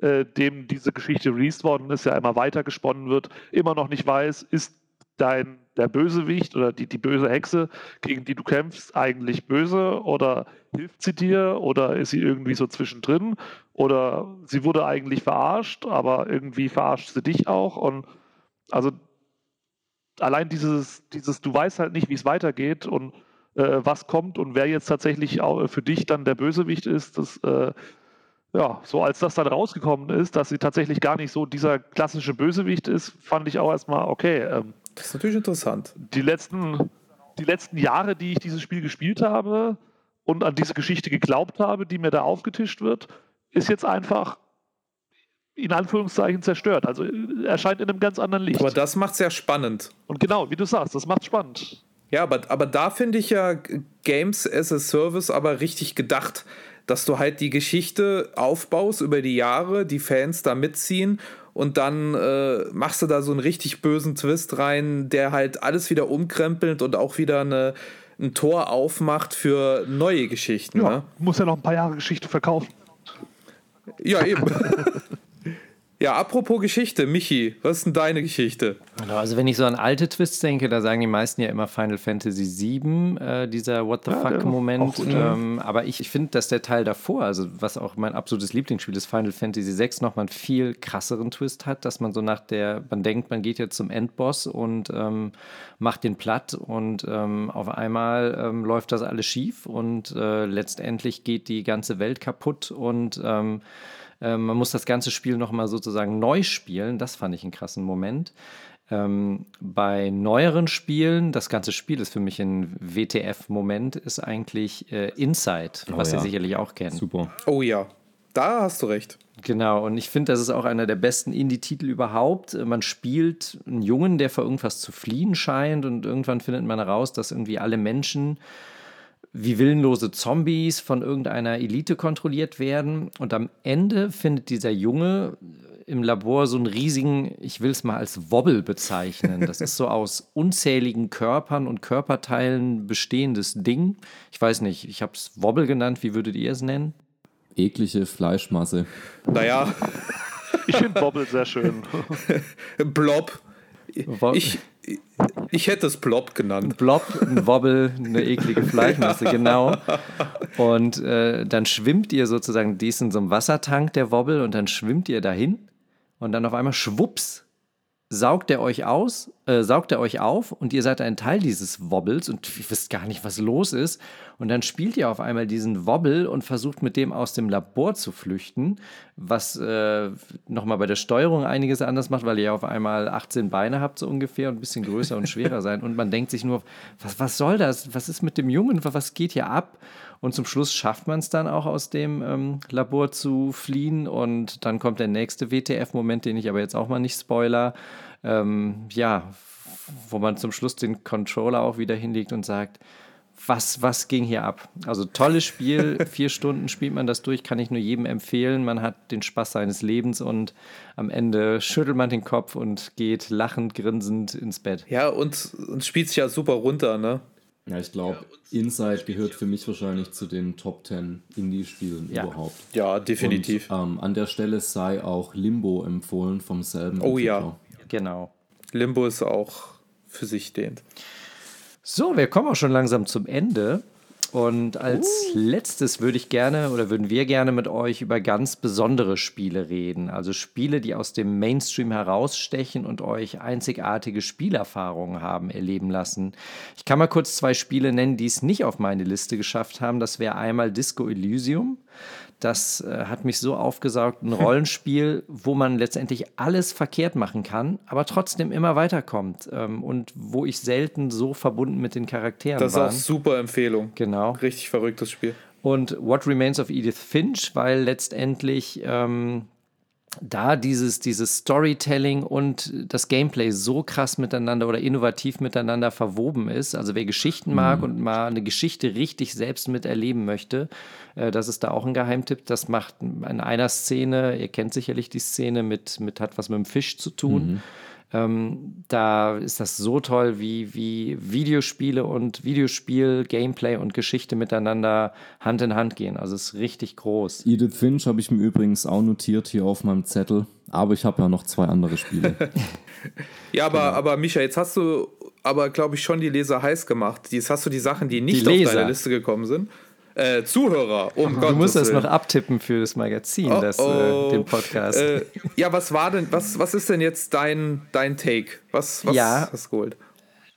äh, dem diese Geschichte released worden ist, ja immer weiter gesponnen wird, immer noch nicht weiß, ist dein der Bösewicht oder die, die böse Hexe, gegen die du kämpfst, eigentlich böse oder hilft sie dir oder ist sie irgendwie so zwischendrin oder sie wurde eigentlich verarscht, aber irgendwie verarscht sie dich auch und also allein dieses, dieses, du weißt halt nicht, wie es weitergeht und äh, was kommt und wer jetzt tatsächlich auch für dich dann der Bösewicht ist, das, äh, ja, so als das dann rausgekommen ist, dass sie tatsächlich gar nicht so dieser klassische Bösewicht ist, fand ich auch erstmal, okay. Ähm, das ist natürlich interessant. Die letzten, die letzten Jahre, die ich dieses Spiel gespielt habe und an diese Geschichte geglaubt habe, die mir da aufgetischt wird, ist jetzt einfach in Anführungszeichen zerstört. Also er erscheint in einem ganz anderen Licht. Aber das macht es ja spannend. Und genau, wie du sagst, das macht spannend. Ja, aber, aber da finde ich ja Games as a Service aber richtig gedacht, dass du halt die Geschichte aufbaust über die Jahre, die Fans da mitziehen und dann äh, machst du da so einen richtig bösen Twist rein, der halt alles wieder umkrempelt und auch wieder eine, ein Tor aufmacht für neue Geschichten. Ja, Ne? muss ja noch ein paar Jahre Geschichte verkaufen. Ja, eben. ja, apropos Geschichte, Michi, was ist denn deine Geschichte? Genau, also wenn ich so an alte Twists denke, da sagen die meisten ja immer Final Fantasy VII, äh, dieser What the Ja, fuck-Moment. Ähm, aber ich, ich finde, dass der Teil davor, also was auch mein absolutes Lieblingsspiel ist, Final Fantasy VI, nochmal einen viel krasseren Twist hat, dass man so nach der, man denkt, man geht jetzt zum Endboss und ähm, macht den platt und ähm, auf einmal ähm, läuft das alles schief und äh, letztendlich geht die ganze Welt kaputt und ähm, äh, man muss das ganze Spiel nochmal sozusagen neu spielen. Das fand ich einen krassen Moment. Ähm, bei neueren Spielen, das ganze Spiel ist für mich ein WTF-Moment, ist eigentlich äh, Inside, was ja. ihr sicherlich auch kennt. Super. Oh ja, da hast du recht. Genau, und ich finde, das ist auch einer der besten Indie-Titel überhaupt. Man spielt einen Jungen, der vor irgendwas zu fliehen scheint, und irgendwann findet man heraus, dass irgendwie alle Menschen wie willenlose Zombies von irgendeiner Elite kontrolliert werden. Und am Ende findet dieser Junge im Labor so einen riesigen, ich will es mal als Wobbel bezeichnen. Das ist so aus unzähligen Körpern und Körperteilen bestehendes Ding. Ich weiß nicht, ich habe es Wobbel genannt. Wie würdet ihr es nennen? Eklige Fleischmasse. Naja, Ich finde Bobble sehr schön. Blob. Ich, ich hätte es Blob genannt. Blob, ein Wobbel, eine eklige Fleischmasse, genau. Und äh, dann schwimmt ihr sozusagen, die ist in so einem Wassertank, der Wobbel, und dann schwimmt ihr dahin und dann auf einmal schwupps saugt er euch aus, äh, saugt er euch auf und ihr seid ein Teil dieses Wobbles und ihr wisst gar nicht, was los ist. Und dann spielt ihr auf einmal diesen Wobble und versucht mit dem aus dem Labor zu flüchten, was äh, nochmal bei der Steuerung einiges anders macht, weil ihr auf einmal 18 Beine habt, so ungefähr, und ein bisschen größer und schwerer sein. Und man denkt sich nur, was, was soll das? Was ist mit dem Jungen? Was geht hier ab? Und zum Schluss schafft man es dann auch aus dem ähm, Labor zu fliehen. Und dann kommt der nächste WTF-Moment, den ich aber jetzt auch mal nicht spoiler. Ähm, ja, wo man zum Schluss den Controller auch wieder hinlegt und sagt, was, was ging hier ab? Also tolles Spiel, vier Stunden spielt man das durch, kann ich nur jedem empfehlen. Man hat den Spaß seines Lebens und am Ende schüttelt man den Kopf und geht lachend, grinsend ins Bett. Ja, und, und spielt sich ja super runter, ne? Ja, ich glaube, Inside gehört für mich wahrscheinlich zu den Top 10 Indie-Spielen Ja. überhaupt. Ja, definitiv. Und, ähm, an der Stelle sei auch Limbo empfohlen vom selben Oh ja. Genau. Limbo ist auch für sich stehend. So, wir kommen auch schon langsam zum Ende. Und als letztes würde ich gerne oder würden wir gerne mit euch über ganz besondere Spiele reden. Also Spiele, die aus dem Mainstream herausstechen und euch einzigartige Spielerfahrungen haben erleben lassen. Ich kann mal kurz zwei Spiele nennen, die es nicht auf meine Liste geschafft haben. Das wäre einmal Disco Elysium. Das äh, hat mich so aufgesaugt. Ein Rollenspiel, wo man letztendlich alles verkehrt machen kann, aber trotzdem immer weiterkommt. Ähm, und wo ich selten so verbunden mit den Charakteren Das ist war. auch super Empfehlung. Genau. Richtig verrücktes Spiel. Und What Remains of Edith Finch, weil letztendlich ähm, da dieses, dieses Storytelling und das Gameplay so krass miteinander oder innovativ miteinander verwoben ist. Also wer Geschichten mag und mal eine Geschichte richtig selbst miterleben möchte, äh, das ist da auch ein Geheimtipp. Das macht in einer Szene, ihr kennt sicherlich die Szene mit, mit hat was mit dem Fisch zu tun. Ähm, da ist das so toll, wie, wie Videospiele und Videospiel, Gameplay und Geschichte miteinander Hand in Hand gehen. Also es ist richtig groß. Edith Finch habe ich mir übrigens auch notiert hier auf meinem Zettel, aber ich habe ja noch zwei andere Spiele. Ja, aber, Genau. aber Micha, jetzt hast du aber, glaube ich, schon die Leser heiß gemacht. Jetzt hast du die Sachen, die nicht Die auf deine Liste gekommen sind. Äh, Zuhörer, um Du Gottes musst das noch abtippen für das Magazin, Oh, das, oh. äh, den Podcast. Äh, ja, was war denn, was, was ist denn jetzt dein, dein Take? Was, was Ja. hast du geholt?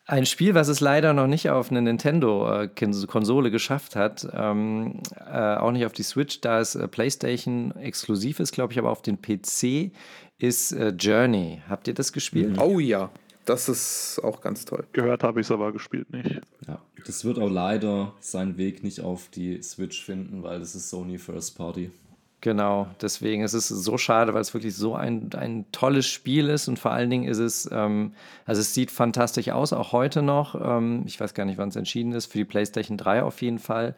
Ein Spiel, was es leider noch nicht auf eine Nintendo-Konsole geschafft hat, ähm, äh, auch nicht auf die Switch, da es äh, PlayStation exklusiv ist, glaube ich, aber auf den PC, ist äh, Journey. Habt ihr das gespielt? Oh ja, das ist auch ganz toll. Gehört habe ich es aber gespielt nicht. ja, das wird auch leider seinen Weg nicht auf die Switch finden, weil das ist Sony First Party. Genau, deswegen ist es so schade, weil es wirklich so ein, ein tolles Spiel ist und vor allen Dingen ist es, ähm, also es sieht fantastisch aus, auch heute noch. Ähm, ich weiß gar nicht, wann es entschieden ist, für die PlayStation 3 auf jeden Fall.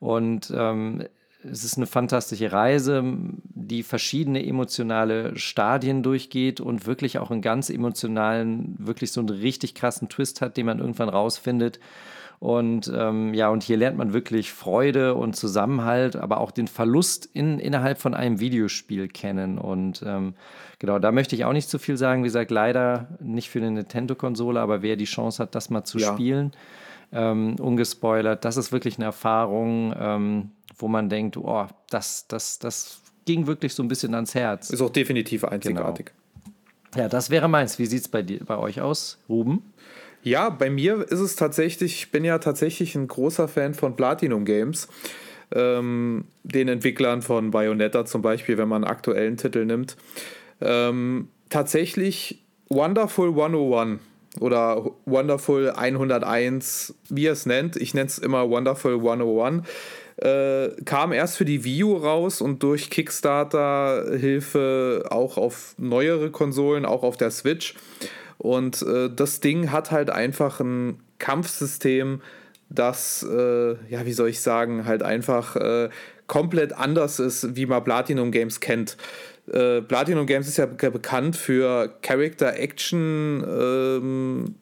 Und ähm, es ist eine fantastische Reise, die verschiedene emotionale Stadien durchgeht und wirklich auch einen ganz emotionalen, wirklich so einen richtig krassen Twist hat, den man irgendwann rausfindet. Und ähm, ja, und hier lernt man wirklich Freude und Zusammenhalt, aber auch den Verlust in, innerhalb von einem Videospiel kennen. Und ähm, genau, da möchte ich auch nicht zu viel sagen. Wie gesagt, leider nicht für eine Nintendo-Konsole, aber wer die Chance hat, das mal zu ja. spielen, ähm, ungespoilert, das ist wirklich eine Erfahrung, ähm, wo man denkt, oh, das, das, das ging wirklich so ein bisschen ans Herz. Ist auch definitiv einzigartig. Genau. Ja, das wäre meins. Wie sieht es bei, bei euch aus, Ruben? Ja, bei mir ist es tatsächlich, ich bin ja tatsächlich ein großer Fan von Platinum Games. Ähm, den Entwicklern von Bayonetta zum Beispiel, wenn man einen aktuellen Titel nimmt. Ähm, tatsächlich Wonderful 101 oder Wonderful 101, wie ihr es nennt. Ich nenne es immer Wonderful 101. Äh, kam erst für die Wii U raus und durch Kickstarter-Hilfe auch auf neuere Konsolen, auch auf der Switch. Und äh, das Ding hat halt einfach ein Kampfsystem, das, äh, ja, wie soll ich sagen, halt einfach äh, komplett anders ist, wie man Platinum Games kennt. Äh, Platinum Games ist ja bekannt für Character Action ähm,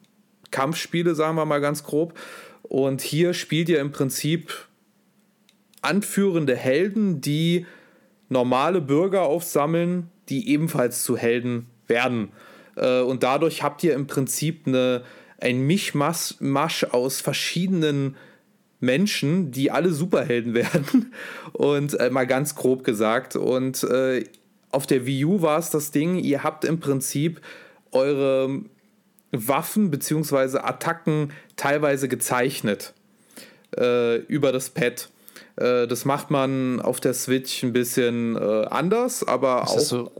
Kampfspiele, sagen wir mal ganz grob. Und hier spielt ihr im Prinzip anführende Helden, die normale Bürger aufsammeln, die ebenfalls zu Helden werden. Äh, und dadurch habt ihr im Prinzip eine, ein Mischmasch aus verschiedenen Menschen, die alle Superhelden werden. Und äh, mal ganz grob gesagt. Und äh, auf der Wii U war es das Ding, ihr habt im Prinzip eure Waffen bzw. Attacken teilweise gezeichnet äh, über das Pad. Äh, das macht man auf der Switch ein bisschen äh, anders, aber auch, so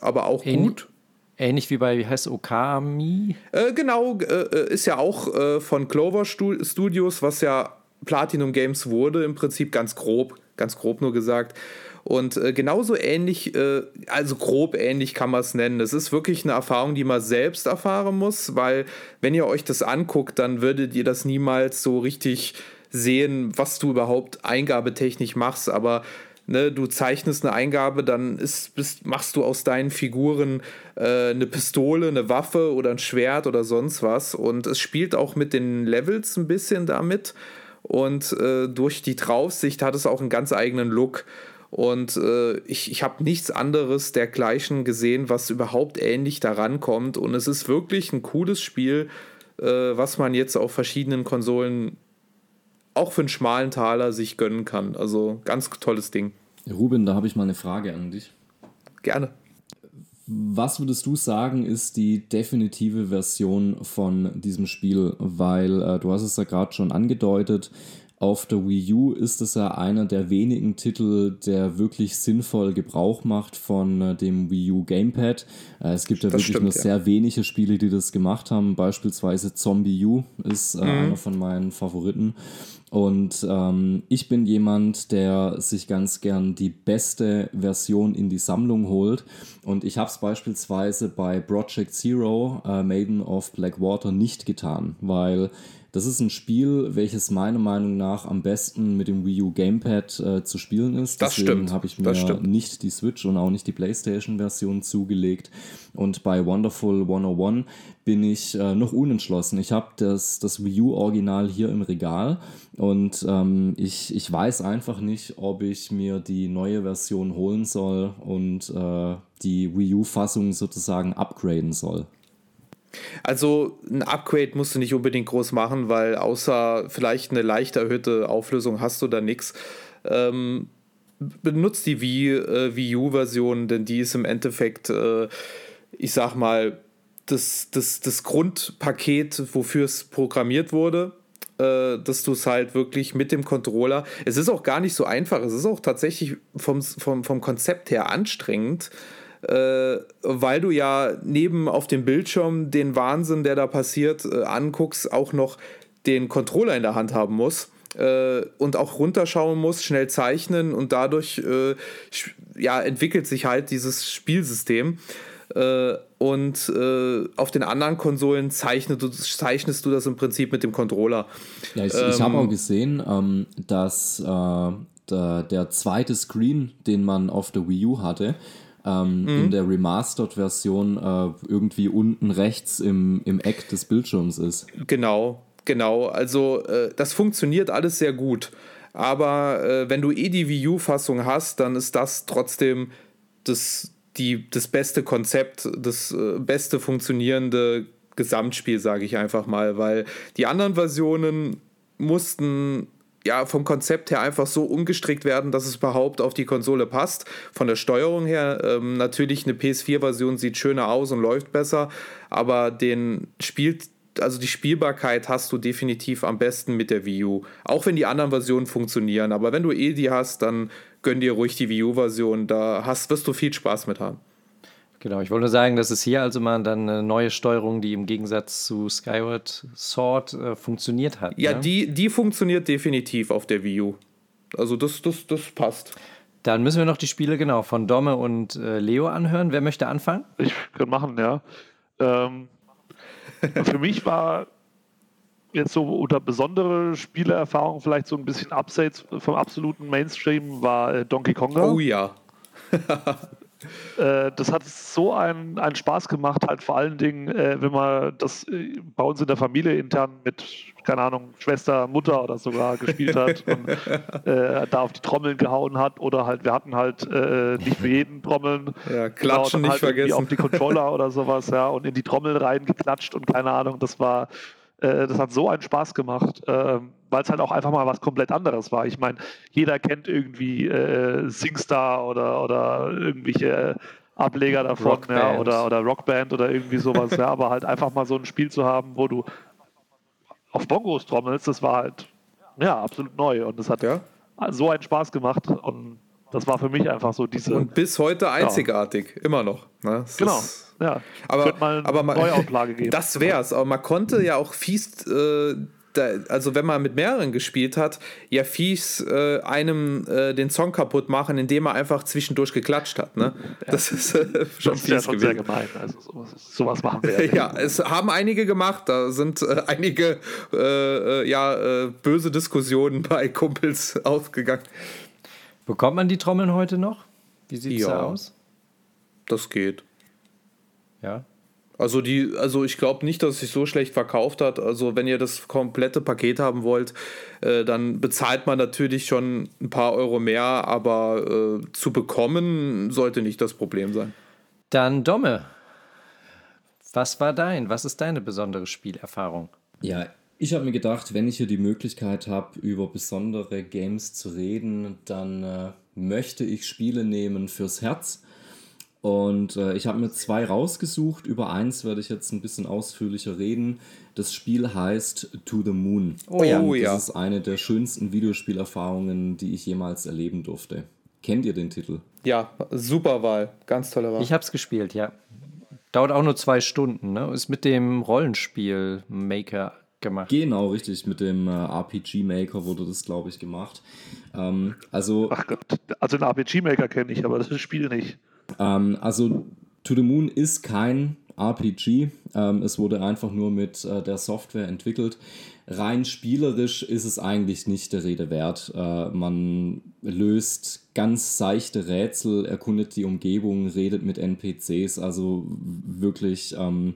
aber auch gut. Ähnlich wie bei, wie heißt Okami? Äh, genau, äh, äh, ist ja auch von Clover Studios, was ja Platinum Games wurde, im Prinzip ganz grob, ganz grob nur gesagt. Und äh, genauso ähnlich, äh, also grob ähnlich kann man es nennen. Es ist wirklich eine Erfahrung, die man selbst erfahren muss, weil wenn ihr euch das anguckt, dann würdet ihr das niemals so richtig sehen, was du überhaupt eingabetechnisch machst. Aber Ne, du zeichnest eine Eingabe, dann ist, bist, machst du aus deinen Figuren äh, eine Pistole, eine Waffe oder ein Schwert oder sonst was. Und es spielt auch mit den Levels ein bisschen damit. Und äh, durch die Draufsicht hat es auch einen ganz eigenen Look. Und äh, ich, ich habe nichts anderes dergleichen gesehen, was überhaupt ähnlich daran kommt. Und es ist wirklich ein cooles Spiel, äh, was man jetzt auf verschiedenen Konsolen auch für einen schmalen Taler sich gönnen kann. Also ganz tolles Ding. Ruben, da habe ich mal eine Frage an dich. Gerne. Was würdest du sagen, ist die definitive Version von diesem Spiel? Weil äh, du hast es ja gerade schon angedeutet, auf der Wii U ist es ja einer der wenigen Titel, der wirklich sinnvoll Gebrauch macht von äh, dem Wii U Gamepad. Äh, es gibt ja das wirklich stimmt, nur ja. sehr wenige Spiele, die das gemacht haben. Beispielsweise Zombie U ist äh, mhm. einer von meinen Favoriten. Und ähm, ich bin jemand, der sich ganz gern die beste Version in die Sammlung holt. Und ich habe es beispielsweise bei Project Zero, äh, Maiden of Blackwater, nicht getan, weil das ist ein Spiel, welches meiner Meinung nach am besten mit dem Wii U Gamepad äh, zu spielen ist. Das Deswegen habe ich mir nicht die Switch und auch nicht die PlayStation-Version zugelegt. Und bei Wonderful 101 bin ich äh, noch unentschlossen. Ich habe das, das Wii U-Original hier im Regal und ähm, ich, ich weiß einfach nicht, ob ich mir die neue Version holen soll und äh, die Wii U-Fassung sozusagen upgraden soll. Also ein Upgrade musst du nicht unbedingt groß machen, weil außer vielleicht eine leicht erhöhte Auflösung hast du da nichts. Ähm, benutzt die Wii, äh, Wii U-Version, denn die ist im Endeffekt, äh, ich sag mal, das, das, das Grundpaket, wofür es programmiert wurde, äh, dass du es halt wirklich mit dem Controller. Es ist auch gar nicht so einfach, es ist auch tatsächlich vom, vom, vom Konzept her anstrengend äh, weil du ja neben auf dem Bildschirm den Wahnsinn, der da passiert, äh, anguckst, auch noch den Controller in der Hand haben musst. äh, und auch runterschauen muss, schnell zeichnen und dadurch äh, ja, entwickelt sich halt dieses Spielsystem. Äh, und äh, auf den anderen Konsolen zeichnest du, zeichnest du das im Prinzip mit dem Controller. Ja, ich, ähm, ich habe auch gesehen, ähm, dass äh, der, der, zweite Screen, den man auf der Wii U hatte, ähm, mhm. in der Remastered-Version äh, irgendwie unten rechts im, im Eck des Bildschirms ist. Genau, genau. Also äh, das funktioniert alles sehr gut. Aber äh, wenn du eh die Wii U-Fassung hast, dann ist das trotzdem das, die, das beste Konzept, das äh, beste funktionierende Gesamtspiel, sage ich einfach mal, weil die anderen Versionen mussten ja vom Konzept her einfach so umgestrickt werden, dass es überhaupt auf die Konsole passt. Von der Steuerung her ähm, natürlich eine PS4-Version sieht schöner aus und läuft besser, aber den spielt also die Spielbarkeit hast du definitiv am besten mit der Wii U. Auch wenn die anderen Versionen funktionieren. Aber wenn du eh die hast, dann gönn dir ruhig die Wii U-Version. Da hast, wirst du viel Spaß mit haben. Genau, ich wollte nur sagen, dass es hier also mal dann eine neue Steuerung, die im Gegensatz zu Skyward Sword äh, funktioniert hat. Ja, ne? die, die funktioniert definitiv auf der Wii U. Also das, das, das passt. Dann müssen wir noch die Spiele genau von Domme und äh, Leo anhören. Wer möchte anfangen? Ich kann machen, ja. Ähm, für mich war jetzt so unter besondere Spielerfahrung vielleicht so ein bisschen abseits vom absoluten Mainstream war äh, Donkey Konga. Oh ja. Äh, das hat so einen, einen Spaß gemacht, halt vor allen Dingen, äh, wenn man das äh, bei uns in der Familie intern mit, keine Ahnung, Schwester, Mutter oder sogar gespielt hat und äh, da auf die Trommeln gehauen hat oder halt, wir hatten halt äh, nicht für jeden Trommeln. Ja, klatschen genau, nicht halt vergessen. Auf die Controller oder sowas, ja, und in die Trommel reingeklatscht und keine Ahnung, das war äh, das hat so einen Spaß gemacht, äh, weil es halt auch einfach mal was komplett anderes war. Ich meine, jeder kennt irgendwie äh, Singstar oder, oder irgendwelche Ableger davon ja, oder, oder Rockband oder irgendwie sowas, ja, aber halt einfach mal so ein Spiel zu haben, wo du auf Bongos trommelst, das war halt ja absolut neu und das hat ja. so einen Spaß gemacht und das war für mich einfach so diese. Und bis heute einzigartig, ja. immer noch. Ne? Genau. Ist, ja. Aber, mal aber man, Neuauflage geben. Das wär's. Aber man konnte ja auch fies. Äh, da, also wenn man mit mehreren gespielt hat, ja fies äh, einem äh, den Song kaputt machen, indem er einfach zwischendurch geklatscht hat. Ne? Ja. Das ist äh, schon das ist fies ja schon gewesen. sehr gemein. Also sowas, sowas machen wir ja. ja, es haben einige gemacht. Da sind äh, einige äh, äh, ja, böse Diskussionen bei Kumpels ausgegangen. Bekommt man die Trommeln heute noch? Wie sieht es ja, da aus? Das geht. Ja. Also die, also ich glaube nicht, dass es sich so schlecht verkauft hat. Also wenn ihr das komplette Paket haben wollt, äh, dann bezahlt man natürlich schon ein paar Euro mehr, aber äh, zu bekommen sollte nicht das Problem sein. Dann Domme, was war dein? Was ist deine besondere Spielerfahrung? Ja, ich habe mir gedacht, wenn ich hier die Möglichkeit habe, über besondere Games zu reden, dann äh, möchte ich Spiele nehmen fürs Herz. Und äh, ich habe mir zwei rausgesucht. Über eins werde ich jetzt ein bisschen ausführlicher reden. Das Spiel heißt To the Moon. Oh ja. Und das ist eine der schönsten Videospielerfahrungen, die ich jemals erleben durfte. Kennt ihr den Titel? Ja, super Wahl. Ganz tolle Wahl. Ich habe es gespielt, ja. Dauert auch nur zwei Stunden, ne? Ist mit dem Rollenspiel Maker gemacht. Genau, richtig. Mit dem äh, RPG Maker wurde das, glaube ich, gemacht. Ähm, also, Ach Gott, also den RPG Maker kenne ich, aber das Spiel nicht. Ähm, also To the Moon ist kein RPG. Ähm, es wurde einfach nur mit äh, der Software entwickelt. Rein spielerisch ist es eigentlich nicht der Rede wert. Äh, man löst ganz seichte Rätsel, erkundet die Umgebung, redet mit NPCs, also wirklich ähm,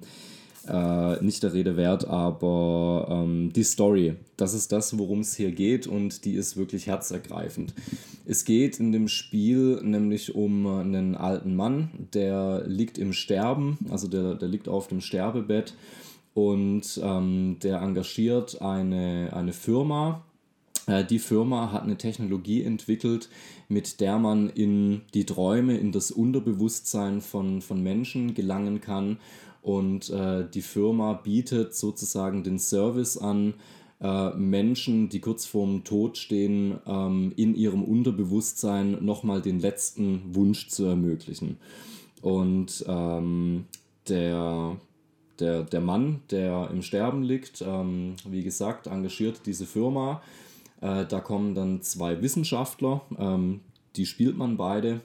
äh, nicht der Rede wert, aber ähm, die Story, das ist das, worum es hier geht und die ist wirklich herzergreifend. Es geht in dem Spiel nämlich um einen alten Mann, der liegt im Sterben, also der, der liegt auf dem Sterbebett und ähm, der engagiert eine, eine Firma, äh, die Firma hat eine Technologie entwickelt, mit der man in die Träume, in das Unterbewusstsein von, von Menschen gelangen kann und äh, die Firma bietet sozusagen den Service an, äh, Menschen, die kurz vorm Tod stehen, ähm, in ihrem Unterbewusstsein nochmal den letzten Wunsch zu ermöglichen. Und ähm, der, der, der Mann, der im Sterben liegt, ähm, wie gesagt, engagiert diese Firma Äh, da kommen dann zwei Wissenschaftler, ähm, die spielt man beide.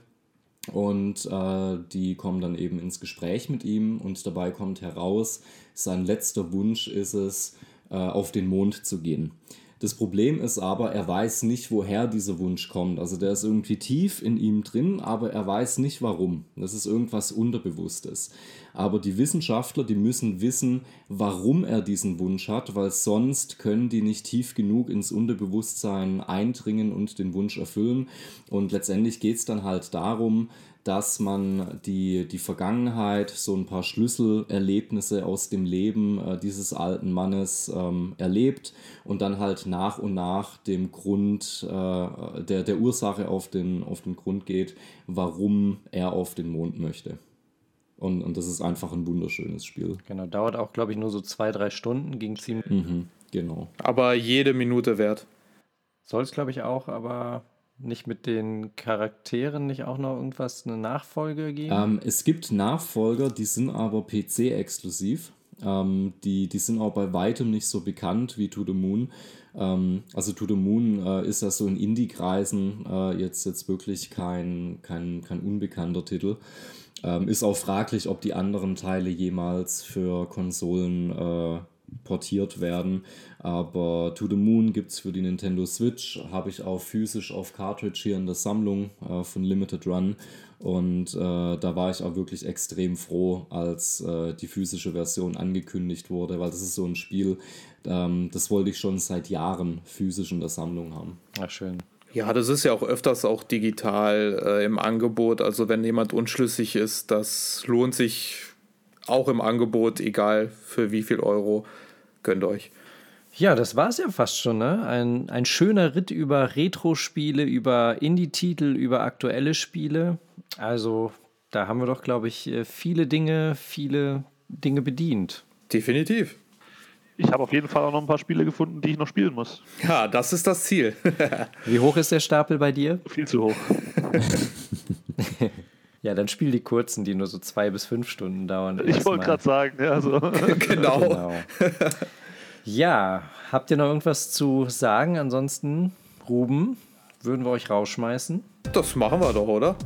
Und äh, die kommen dann eben ins Gespräch mit ihm und dabei kommt heraus, sein letzter Wunsch ist es, äh, auf den Mond zu gehen. Das Problem ist aber, er weiß nicht, woher dieser Wunsch kommt. Also der ist irgendwie tief in ihm drin, aber er weiß nicht warum. Das ist irgendwas Unterbewusstes. Aber die Wissenschaftler, die müssen wissen, warum er diesen Wunsch hat, weil sonst können die nicht tief genug ins Unterbewusstsein eindringen und den Wunsch erfüllen. Und letztendlich geht es dann halt darum, dass man die, die Vergangenheit, so ein paar Schlüsselerlebnisse aus dem Leben äh, dieses alten Mannes ähm, erlebt und dann halt nach und nach dem Grund, äh, der, der Ursache auf den, auf den Grund geht, warum er auf den Mond möchte. Und, und das ist einfach ein wunderschönes Spiel. Genau, dauert auch, glaube ich, nur so zwei, drei Stunden, ging ziemlich. Mhm, genau. Aber jede Minute wert. Soll es, glaube ich, auch, aber nicht mit den Charakteren nicht auch noch irgendwas, eine Nachfolge geben? Ähm, es gibt Nachfolger, die sind aber PC-exklusiv. Ähm, die, die sind auch bei weitem nicht so bekannt wie To the Moon. Ähm, also To the Moon äh, ist ja so in Indie-Kreisen äh, jetzt, jetzt wirklich kein, kein, kein unbekannter Titel. Ähm, ist auch fraglich, ob die anderen Teile jemals für Konsolen äh, portiert werden. Aber To the Moon gibt es für die Nintendo Switch, habe ich auch physisch auf Cartridge hier in der Sammlung äh, von Limited Run. Und äh, da war ich auch wirklich extrem froh, als äh, die physische Version angekündigt wurde, weil das ist so ein Spiel, ähm, das wollte ich schon seit Jahren physisch in der Sammlung haben. Ach, schön. Ja, das ist ja auch öfters auch digital äh, im Angebot. Also wenn jemand unschlüssig ist, das lohnt sich auch im Angebot, egal für wie viel Euro, gönnt euch. Ja, das war es ja fast schon, ne? Ein, ein schöner Ritt über Retro-Spiele, über Indie-Titel, über aktuelle Spiele. Also, da haben wir doch, glaube ich, äh, viele Dinge, viele Dinge bedient. Definitiv. Ich habe auf jeden Fall auch noch ein paar Spiele gefunden, die ich noch spielen muss. Ja, das ist das Ziel. Wie hoch ist der Stapel bei dir? Viel zu hoch. Ja, dann spiel die kurzen, die nur so zwei bis fünf Stunden dauern. Ich wollte gerade sagen, ja, so. genau. Genau. Ja, habt ihr noch irgendwas zu sagen? Ansonsten, Ruben, würden wir euch rausschmeißen. Das machen wir doch, oder?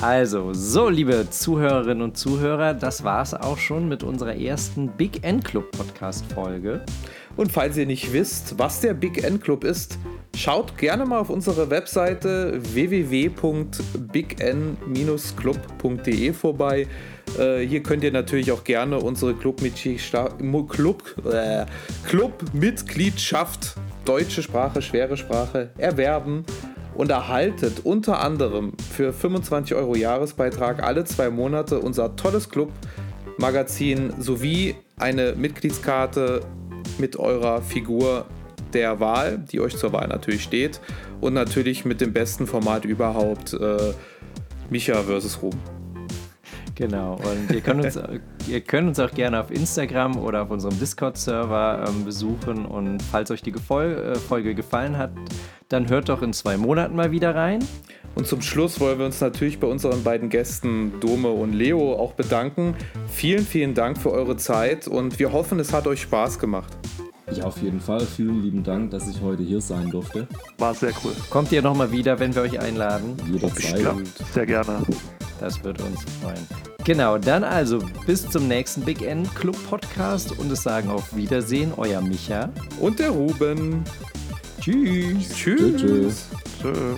Also, so, liebe Zuhörerinnen und Zuhörer, das war's auch schon mit unserer ersten Big N Club Podcast Folge. Und falls ihr nicht wisst, was der Big N Club ist, schaut gerne mal auf unsere Webseite www.bign-club.de vorbei. Äh, hier könnt ihr natürlich auch gerne unsere Clubmitgliedschaft, Club, äh, Clubmitgliedschaft deutsche Sprache, schwere Sprache erwerben und erhaltet unter anderem für 25 Euro Jahresbeitrag alle zwei Monate unser tolles Club-Magazin sowie eine Mitgliedskarte mit eurer Figur der Wahl, die euch zur Wahl natürlich steht und natürlich mit dem besten Format überhaupt, äh, Micha versus Ruhm. Genau, und ihr könnt uns, ihr könnt uns auch gerne auf Instagram oder auf unserem Discord-Server ähm, besuchen. Und falls euch die Gefol äh, Folge gefallen hat, dann hört doch in zwei Monaten mal wieder rein. Und zum Schluss wollen wir uns natürlich bei unseren beiden Gästen Dome und Leo auch bedanken. Vielen, vielen Dank für eure Zeit und wir hoffen, es hat euch Spaß gemacht. Ja, auf jeden Fall. Vielen lieben Dank, dass ich heute hier sein durfte. War sehr cool. Kommt ihr nochmal wieder, wenn wir euch einladen? Jederzeit. Ja, sehr gerne. Das wird uns freuen. Genau, dann also bis zum nächsten Big N Club Podcast und es sagen auf Wiedersehen, euer Micha. Und der Ruben. Tschüss. Tschüss. Tschüss. Tschö.